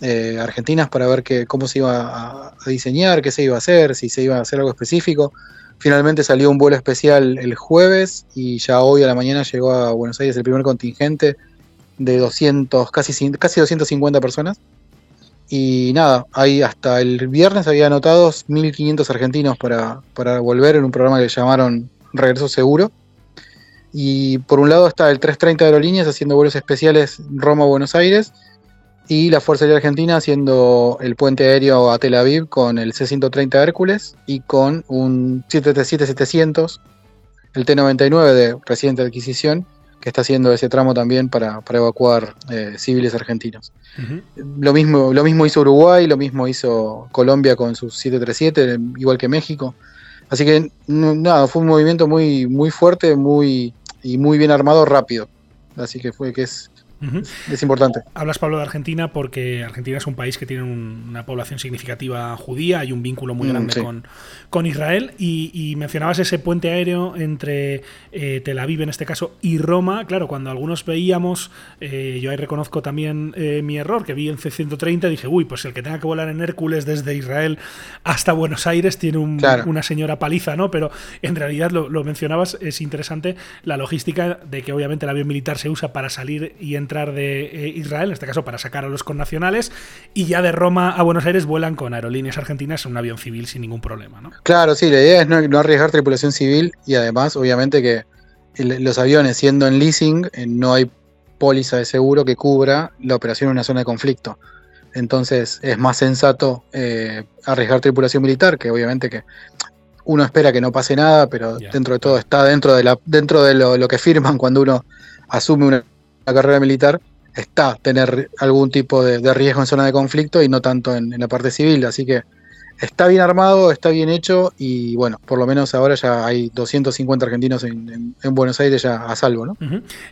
eh, argentinas para ver que, cómo se iba a, a, diseñar, qué se iba a hacer, si se iba a hacer algo específico. Finalmente salió un vuelo especial el jueves y ya hoy a la mañana llegó a Buenos Aires el primer contingente de 200, casi, casi 250 personas. Y nada, ahí hasta el viernes había anotados 1.500 argentinos para, para volver en un programa que llamaron Regreso Seguro. Y por un lado está el 330 de Aerolíneas haciendo vuelos especiales Roma-Buenos Aires y la Fuerza Aérea Argentina haciendo el puente aéreo a Tel Aviv con el C-130 Hércules y con un 737-700, el T-99 de reciente adquisición, que está haciendo ese tramo también para, para evacuar eh, civiles argentinos. Lo, mismo, lo mismo hizo Uruguay, lo mismo hizo Colombia con sus 737, igual que México. Así que nada, fue un movimiento muy, muy fuerte muy, y muy bien armado, rápido. Así que fue que es, Uh -huh. Es importante. Hablas, Pablo, de Argentina porque Argentina es un país que tiene un, una población significativa judía, hay un vínculo muy grande mm, sí. con, con, Israel y, y, mencionabas ese puente aéreo entre eh, Tel Aviv, en este caso, y Roma. Claro, cuando algunos veíamos, eh, yo ahí reconozco también eh, mi error, que vi en C-130 dije, uy, pues el que tenga que volar en Hércules desde Israel hasta Buenos Aires tiene un, claro. una señora paliza, ¿no? Pero en realidad lo, lo mencionabas, es interesante la logística de que obviamente el avión militar se usa para salir y entrar de eh, Israel, en este caso para sacar a los connacionales, y ya de Roma a Buenos Aires vuelan con aerolíneas argentinas en un avión civil sin ningún problema. ¿no? Claro, sí, la idea es no, no arriesgar tripulación civil y además, obviamente, que los aviones siendo en leasing, eh, no hay póliza de seguro que cubra la operación en una zona de conflicto. Entonces es más sensato eh, arriesgar tripulación militar, que obviamente que uno espera que no pase nada, pero dentro de todo está dentro de, la, dentro de lo, que firman cuando uno asume una, carrera militar, está tener algún tipo de, riesgo en zona de conflicto y no tanto en, la parte civil. Así que está bien armado, está bien hecho y bueno, por lo menos ahora ya hay 250 argentinos en, Buenos Aires ya a salvo, ¿no?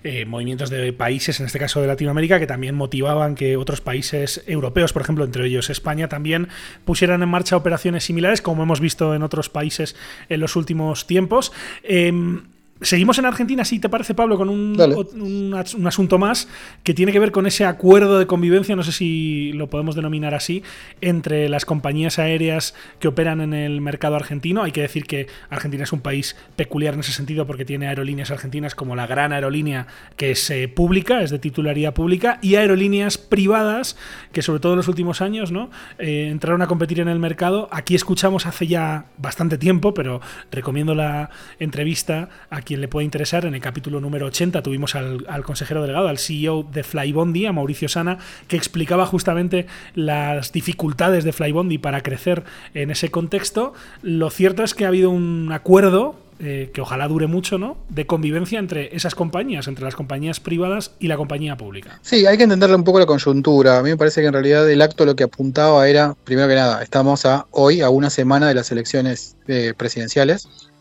Eh, movimientos de países, en este caso de Latinoamérica, que también motivaban que otros países europeos, por ejemplo, entre ellos España, también pusieran en marcha operaciones similares, como hemos visto en otros países en los últimos tiempos. Em, Seguimos en Argentina, si te parece, Pablo, con un, un, asunto más que tiene que ver con ese acuerdo de convivencia, no sé si lo podemos denominar así, entre las compañías aéreas que operan en el mercado argentino. Hay que decir que Argentina es un país peculiar en ese sentido porque tiene aerolíneas argentinas como la gran aerolínea que es eh, pública, es de titularidad pública, y aerolíneas privadas que sobre todo en los últimos años ¿no? Eh, entraron a competir en el mercado. Aquí escuchamos hace ya bastante tiempo, pero recomiendo la entrevista aquí quien le puede interesar, en el capítulo número 80 tuvimos al, consejero delegado, al CEO de Flybondi, a Mauricio Sana, que explicaba justamente las dificultades de Flybondi para crecer en ese contexto. Lo cierto es que ha habido un acuerdo eh, que ojalá dure mucho, ¿no? De convivencia entre esas compañías, entre las compañías privadas y la compañía pública. Sí, hay que entenderle un poco la coyuntura. A mí me parece que en realidad el acto lo que apuntaba era, primero que nada, estamos a hoy a una semana de las elecciones eh, presidenciales.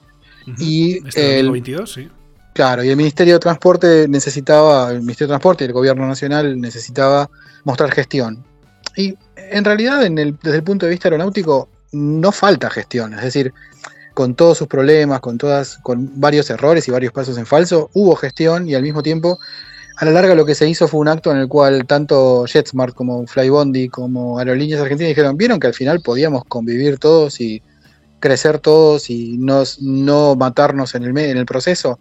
Y este el 2022, sí. Claro, y el Ministerio de Transporte necesitaba, el Ministerio de Transporte y el Gobierno Nacional necesitaba mostrar gestión. Y en realidad, en el, desde el punto de vista aeronáutico, no falta gestión. Es decir, con todos sus problemas, con todas, con varios errores y varios pasos en falso, hubo gestión y al mismo tiempo, a la larga lo que se hizo fue un acto en el cual tanto JetSmart como Flybondi como Aerolíneas Argentinas dijeron, vieron que al final podíamos convivir todos y crecer todos y no, no matarnos en el, en el proceso.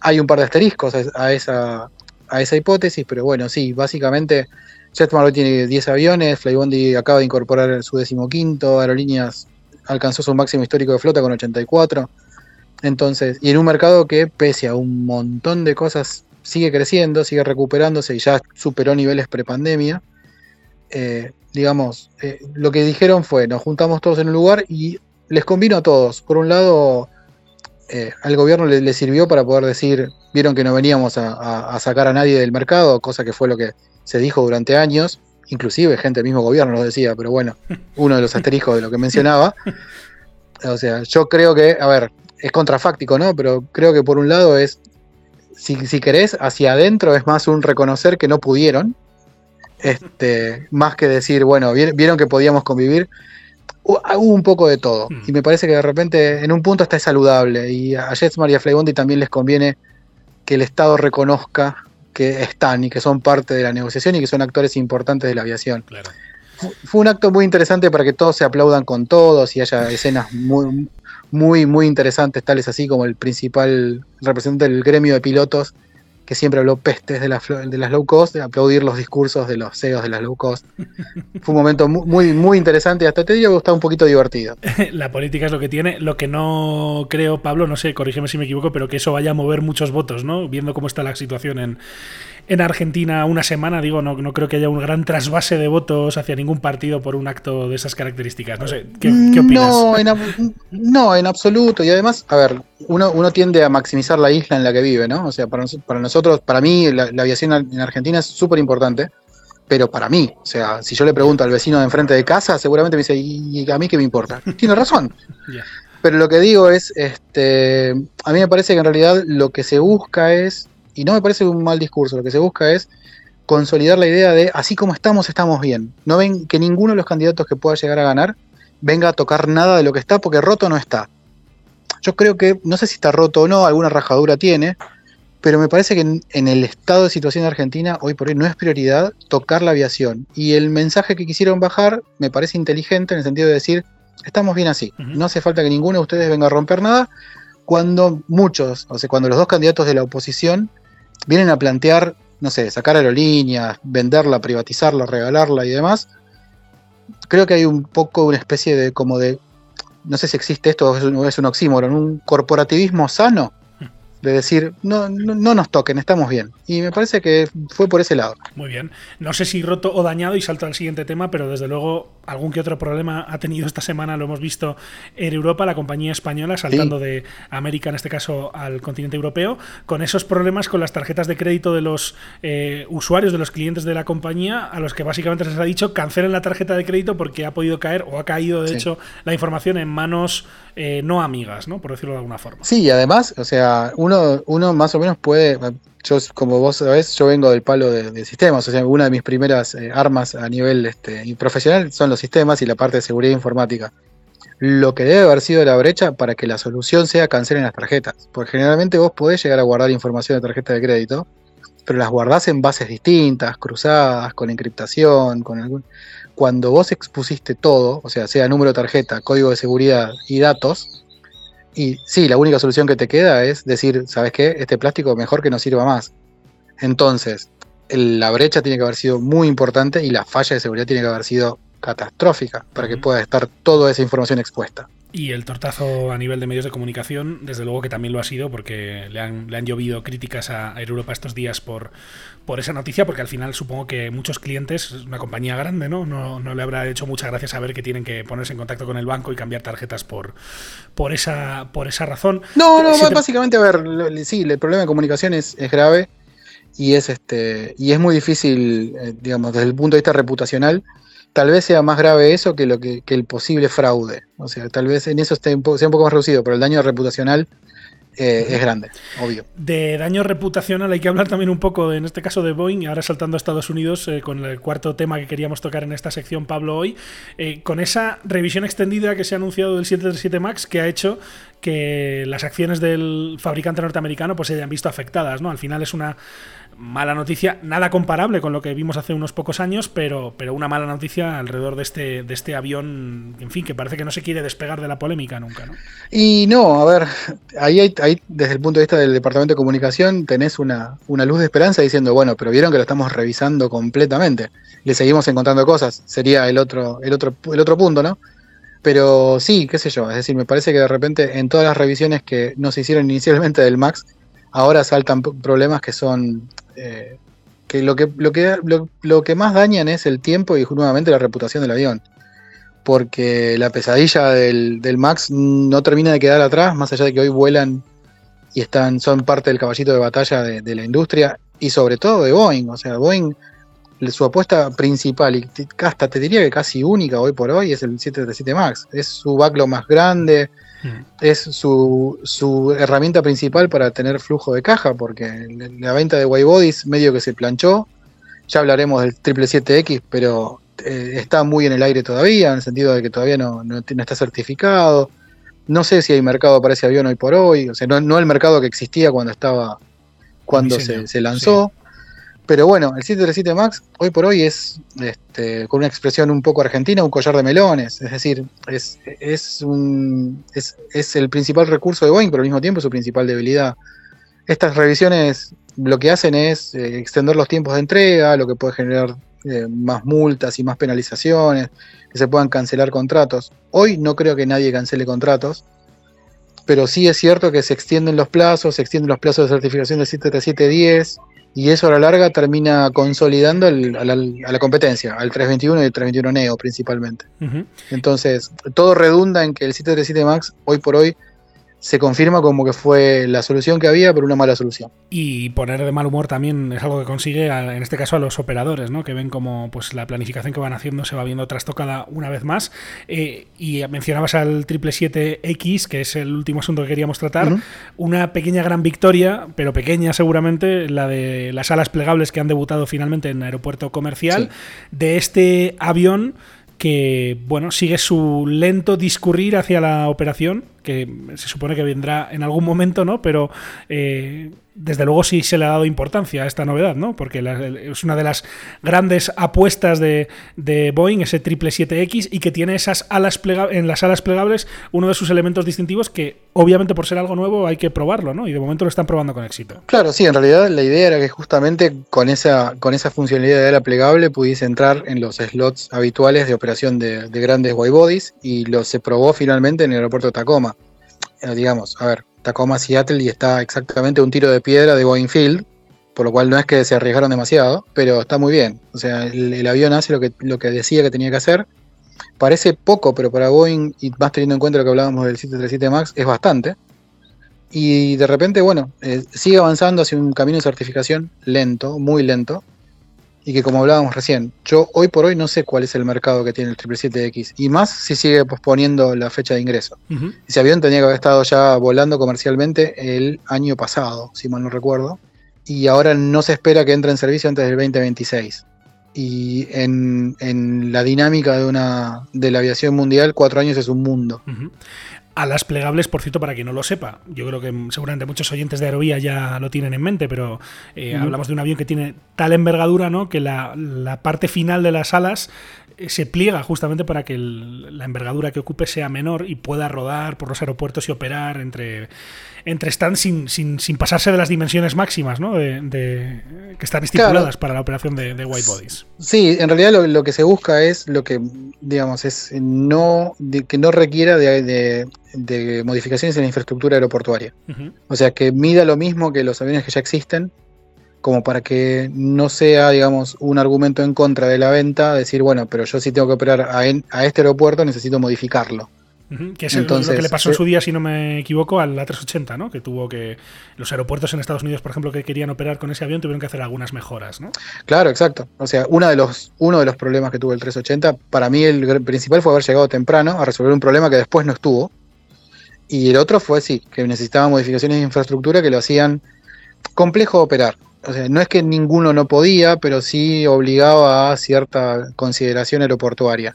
Hay un par de asteriscos a, esa, a esa hipótesis, pero bueno, sí, básicamente JetMar tiene 10 aviones, Flybondi acaba de incorporar su decimoquinto, Aerolíneas alcanzó su máximo histórico de flota con 84. Entonces, y en un mercado que pese a un montón de cosas sigue creciendo, sigue recuperándose y ya superó niveles prepandemia. Eh, digamos, eh, lo que dijeron fue, nos juntamos todos en un lugar y les convino a todos. Por un lado, eh, al gobierno le, sirvió para poder decir, vieron que no veníamos a, sacar a nadie del mercado, cosa que fue lo que se dijo durante años, inclusive gente del mismo gobierno lo decía, pero bueno, uno de los asteriscos de lo que mencionaba. O sea, yo creo que, a ver, es contrafáctico, ¿no? Pero creo que por un lado es, si, si querés, hacia adentro es más un reconocer que no pudieron, este, más que decir, bueno, vieron que podíamos convivir hubo un poco de todo. Hmm. Y me parece que de repente en un punto está saludable. Y a Jetsmar y a Flybondi también les conviene que el Estado reconozca que están y que son parte de la negociación y que son actores importantes de la aviación. Fue un acto muy interesante para que todos se aplaudan con todos y haya escenas muy, muy, muy interesantes, tales así como el principal representante del gremio de pilotos que siempre habló pestes de, de las low cost, de aplaudir los discursos de los CEOs de las low cost. Fue un momento muy, muy interesante y hasta te digo que estaba un poquito divertido. La política es lo que tiene. Lo que no creo, Pablo, no sé, corrígeme si me equivoco, pero que eso vaya a mover muchos votos, ¿no? Viendo cómo está la situación en, en Argentina una semana, digo, no, no creo que haya un gran trasvase de votos hacia ningún partido por un acto de esas características. No sé, ¿qué, opinas? No en, no, en absoluto. Y además, a ver, uno, uno tiende a maximizar la isla en la que vive, ¿no? O sea, para, para nosotros, para mí, la, aviación en Argentina es súper importante pero para mí, o sea, si yo le pregunto al vecino de enfrente de casa, seguramente me dice, ¿y a mí qué me importa? Tiene razón. Pero lo que digo es, este, a mí me parece que en realidad lo que se busca es y no me parece un mal discurso, lo que se busca es consolidar la idea de así como estamos, estamos bien. No ven que ninguno de los candidatos que pueda llegar a ganar venga a tocar nada de lo que está, porque roto no está. Yo creo que, no sé si está roto o no, alguna rajadura tiene, pero me parece que en, el estado de situación de Argentina, hoy por hoy, no es prioridad tocar la aviación. Y el mensaje que quisieron bajar me parece inteligente en el sentido de decir, estamos bien así, no hace falta que ninguno de ustedes venga a romper nada, cuando muchos, o sea, cuando los dos candidatos de la oposición vienen a plantear, no sé, sacar aerolíneas, venderla, privatizarla, regalarla y demás, creo que hay un poco una especie de como de, no sé si existe esto o es un, oxímoron, un corporativismo sano de decir, no, no, no, nos toquen, estamos bien. Y me parece que fue por ese lado. Muy bien. No sé si roto o dañado y salto al siguiente tema, pero desde luego algún que otro problema ha tenido esta semana, lo hemos visto en Europa, la compañía española saltando de América, en este caso, al continente europeo, con esos problemas con las tarjetas de crédito de los eh, usuarios, de los clientes de la compañía, a los que básicamente se les ha dicho cancelen la tarjeta de crédito porque ha podido caer o ha caído, de hecho, la información en manos eh, no amigas, ¿no? Por decirlo de alguna forma. Sí, y además, o sea, uno, más o menos puede, yo como vos sabés, yo vengo del palo de, sistemas, o sea, una de mis primeras eh, armas a nivel este, profesional son los sistemas y la parte de seguridad informática. Lo que debe haber sido la brecha para que la solución sea cancelen las tarjetas, porque generalmente vos podés llegar a guardar información de tarjeta de crédito, pero las guardás en bases distintas, cruzadas, con encriptación, con algún... Cuando vos expusiste todo, o sea, sea número de tarjeta, código de seguridad y datos, y sí, la única solución que te queda es decir, ¿sabes qué? Este plástico mejor que no sirva más. Entonces, la brecha tiene que haber sido muy importante y la falla de seguridad tiene que haber sido catastrófica para que pueda estar toda esa información expuesta. Y el tortazo a nivel de medios de comunicación, desde luego que también lo ha sido, porque le han, le han llovido críticas a Europa estos días por, por esa noticia, porque al final supongo que muchos clientes, es una compañía grande, ¿no? ¿no? No le habrá hecho mucha gracia saber que tienen que ponerse en contacto con el banco y cambiar tarjetas por, por, esa, por esa razón. No, no, básicamente, a ver, sí, el problema de comunicación es, es grave y es, este, y es muy difícil, eh, digamos, desde el punto de vista reputacional tal vez sea más grave eso que, lo que, el posible fraude. O sea, tal vez en eso esté un poco, sea un poco más reducido, pero el daño reputacional eh, es grande, obvio. De daño reputacional hay que hablar también un poco, en este caso de Boeing, ahora saltando a Estados Unidos eh, con el cuarto tema que queríamos tocar en esta sección, Pablo, hoy, eh, con esa revisión extendida que se ha anunciado del 737 MAX que ha hecho que las acciones del fabricante norteamericano pues se hayan visto afectadas, ¿no? Al final es una mala noticia, nada comparable con lo que vimos hace unos pocos años, pero, pero una mala noticia alrededor de este, de este avión, en fin, que parece que no se quiere despegar de la polémica nunca, ¿no? Y no, a ver, ahí, hay, desde el punto de vista del Departamento de Comunicación tenés una, una luz de esperanza diciendo, bueno, pero vieron que lo estamos revisando completamente, le seguimos encontrando cosas, sería el otro, el otro, el otro punto, ¿no? Pero sí, qué sé yo, es decir, me parece que de repente en todas las revisiones que no se hicieron inicialmente del MAX, ahora saltan problemas que son eh, que, lo que, lo, que lo, que más dañan es el tiempo y nuevamente la reputación del avión. Porque la pesadilla del, Max no termina de quedar atrás, más allá de que hoy vuelan y están, son parte del caballito de batalla de, la industria y sobre todo de Boeing. O sea, Boeing, su apuesta principal y hasta te diría que casi única hoy por hoy es el 737 Max. Es su backlog más grande, Mm. es su, herramienta principal para tener flujo de caja, porque la venta de white bodies medio que se planchó. Ya hablaremos del 777X, pero eh, está muy en el aire todavía, en el sentido de que todavía no, está certificado. No sé si hay mercado para ese avión hoy por hoy, o sea, no, el mercado que existía cuando estaba, cuando se, lanzó. Pero bueno, el 737 Max hoy por hoy es, este, con una expresión un poco argentina, un collar de melones. Es decir, es, es, un, es, el principal recurso de Boeing, pero al mismo tiempo su principal debilidad. Estas revisiones lo que hacen es eh, extender los tiempos de entrega, lo que puede generar eh, más multas y más penalizaciones, que se puedan cancelar contratos. Hoy no creo que nadie cancele contratos, pero sí es cierto que se extienden los plazos, se extienden los plazos de certificación del 737-10 y eso a la larga termina consolidando a, la, competencia, al 321 y el 321 Neo principalmente. Entonces, todo redunda en que el 737 Max hoy por hoy se confirma como que fue la solución que había, pero una mala solución. Y poner de mal humor también es algo que consigue, en este caso, a los operadores, ¿no? que ven como pues, la planificación que van haciendo se va viendo trastocada una vez más. Eh, y mencionabas al 777X, que es el último asunto que queríamos tratar. Una pequeña gran victoria, pero pequeña seguramente, la de las alas plegables que han debutado finalmente en aeropuerto comercial, de este avión que bueno, sigue su lento discurrir hacia la operación, que se supone que vendrá en algún momento, ¿no? Pero eh, desde luego sí se le ha dado importancia a esta novedad, ¿no? Porque es una de las grandes apuestas de, Boeing, ese 777X, y que tiene esas alas en las alas plegables uno de sus elementos distintivos que, obviamente, por ser algo nuevo, hay que probarlo, ¿no? Y de momento lo están probando con éxito. Claro, sí, en realidad la idea era que justamente con esa, con esa funcionalidad de ala plegable pudiese entrar en los slots habituales de operación de, grandes white bodies y lo se probó finalmente en el aeropuerto de Tacoma. Eh, digamos, a ver, Tacoma, Seattle y está exactamente un tiro de piedra de Boeing Field, por lo cual no es que se arriesgaron demasiado, pero está muy bien. O sea, el, avión hace lo que, lo que decía que tenía que hacer. Parece poco, pero para Boeing, y más teniendo en cuenta lo que hablábamos del 737 MAX, es bastante. Y de repente, bueno, eh, sigue avanzando hacia un camino de certificación lento, muy lento. Y que como hablábamos recién, yo hoy por hoy no sé cuál es el mercado que tiene el 777X. Y más si sigue posponiendo la fecha de ingreso. Ese avión tenía que haber estado ya volando comercialmente el año pasado, si mal no recuerdo. Y ahora no se espera que entre en servicio antes del 2026. Y en, en la dinámica de, una, de la aviación mundial, cuatro años es un mundo. Alas plegables, por cierto, para quien no lo sepa. Yo creo que seguramente muchos oyentes de Aerovía ya lo tienen en mente, pero eh, hablamos de un avión que tiene tal envergadura, ¿no? Que la, la parte final de las alas se pliega justamente para que el- la envergadura que ocupe sea menor y pueda rodar por los aeropuertos y operar entre, entre stands sin, sin, sin pasarse de las dimensiones máximas, ¿no? De, de- que están estipuladas para la operación de, de white bodies. Sí, en realidad lo, lo que se busca es lo que, digamos, es no de- que no requiera de modificaciones en la infraestructura aeroportuaria. O sea, que mida lo mismo que los aviones que ya existen, como para que no sea, digamos, un argumento en contra de la venta, decir, bueno, pero yo sí tengo que operar a, en- a este aeropuerto, necesito modificarlo. Que es lo que le pasó en sí. su día, si no me equivoco, al A380, ¿no? Que tuvo que. Los aeropuertos en Estados Unidos, por ejemplo, que querían operar con ese avión, tuvieron que hacer algunas mejoras, ¿no? Claro, exacto. O sea, uno de los, uno de los problemas que tuvo el 380, para mí el principal fue haber llegado temprano a resolver un problema que después no estuvo. Y el otro fue, sí, que necesitaba modificaciones de infraestructura que lo hacían complejo de operar. O sea, no es que ninguno no podía, pero sí obligaba a cierta consideración aeroportuaria.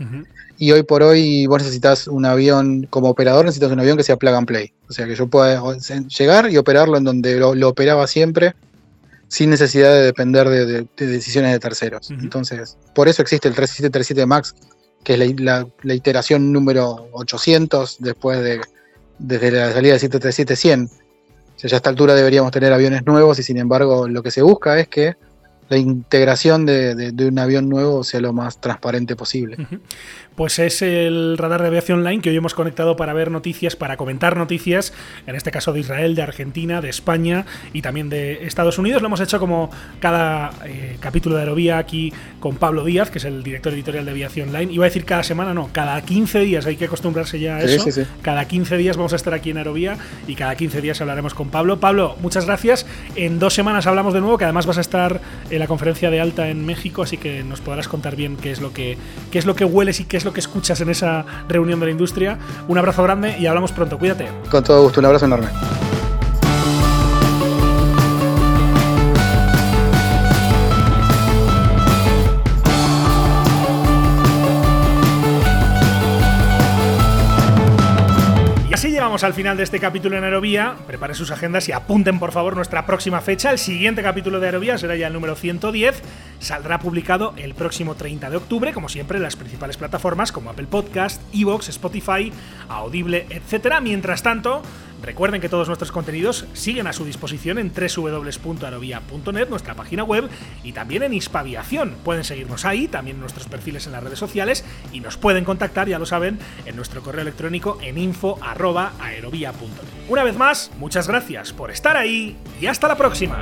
Y hoy por hoy vos necesitas un avión, como operador necesitas un avión que sea plug and play. O sea, que yo pueda llegar y operarlo en donde lo, lo operaba siempre, sin necesidad de depender de, de- de decisiones de terceros. Entonces, por eso existe el 3737 MAX, que es la, la- la iteración número 800 después de desde la salida del 737-100. Ya a esta altura deberíamos tener aviones nuevos y sin embargo lo que se busca es que la integración de un avión nuevo sea lo más transparente posible. Pues es el radar de aviación online que hoy hemos conectado para ver noticias, para comentar noticias, en este caso de Israel, de Argentina, de España y también de Estados Unidos. Lo hemos hecho como cada eh, capítulo de Aerovía aquí con Pablo Díaz, que es el director editorial de Aviación Online. Iba a decir cada semana, no, cada 15 días, hay que acostumbrarse ya a Sí, eso. sí, sí. Cada 15 días vamos a estar aquí en Aerovía y cada 15 días hablaremos con Pablo. Pablo, muchas gracias. En dos semanas hablamos de nuevo, que además vas a estar en la conferencia de Alta en México, así que nos podrás contar bien qué es lo que, qué es lo que hueles y qué es lo que escuchas en esa reunión de la industria. Un abrazo grande y hablamos pronto. Cuídate. Con todo gusto, un abrazo enorme. Al final de este capítulo en Aerovía. Preparen sus agendas y apunten por favor nuestra próxima fecha. El siguiente capítulo de Aerovía será ya el número 110. Saldrá publicado el próximo 30 de octubre, como siempre, en las principales plataformas como Apple Podcast, Evox, Spotify, Audible, etc. Mientras tanto, recuerden que todos nuestros contenidos siguen a su disposición en www.aerovía.net, nuestra página web, y también en Hispaviación. Pueden seguirnos ahí, también en nuestros perfiles en las redes sociales, y nos pueden contactar, ya lo saben, en nuestro correo electrónico en info.aerovía.net. Una vez más, muchas gracias por estar ahí y hasta la próxima.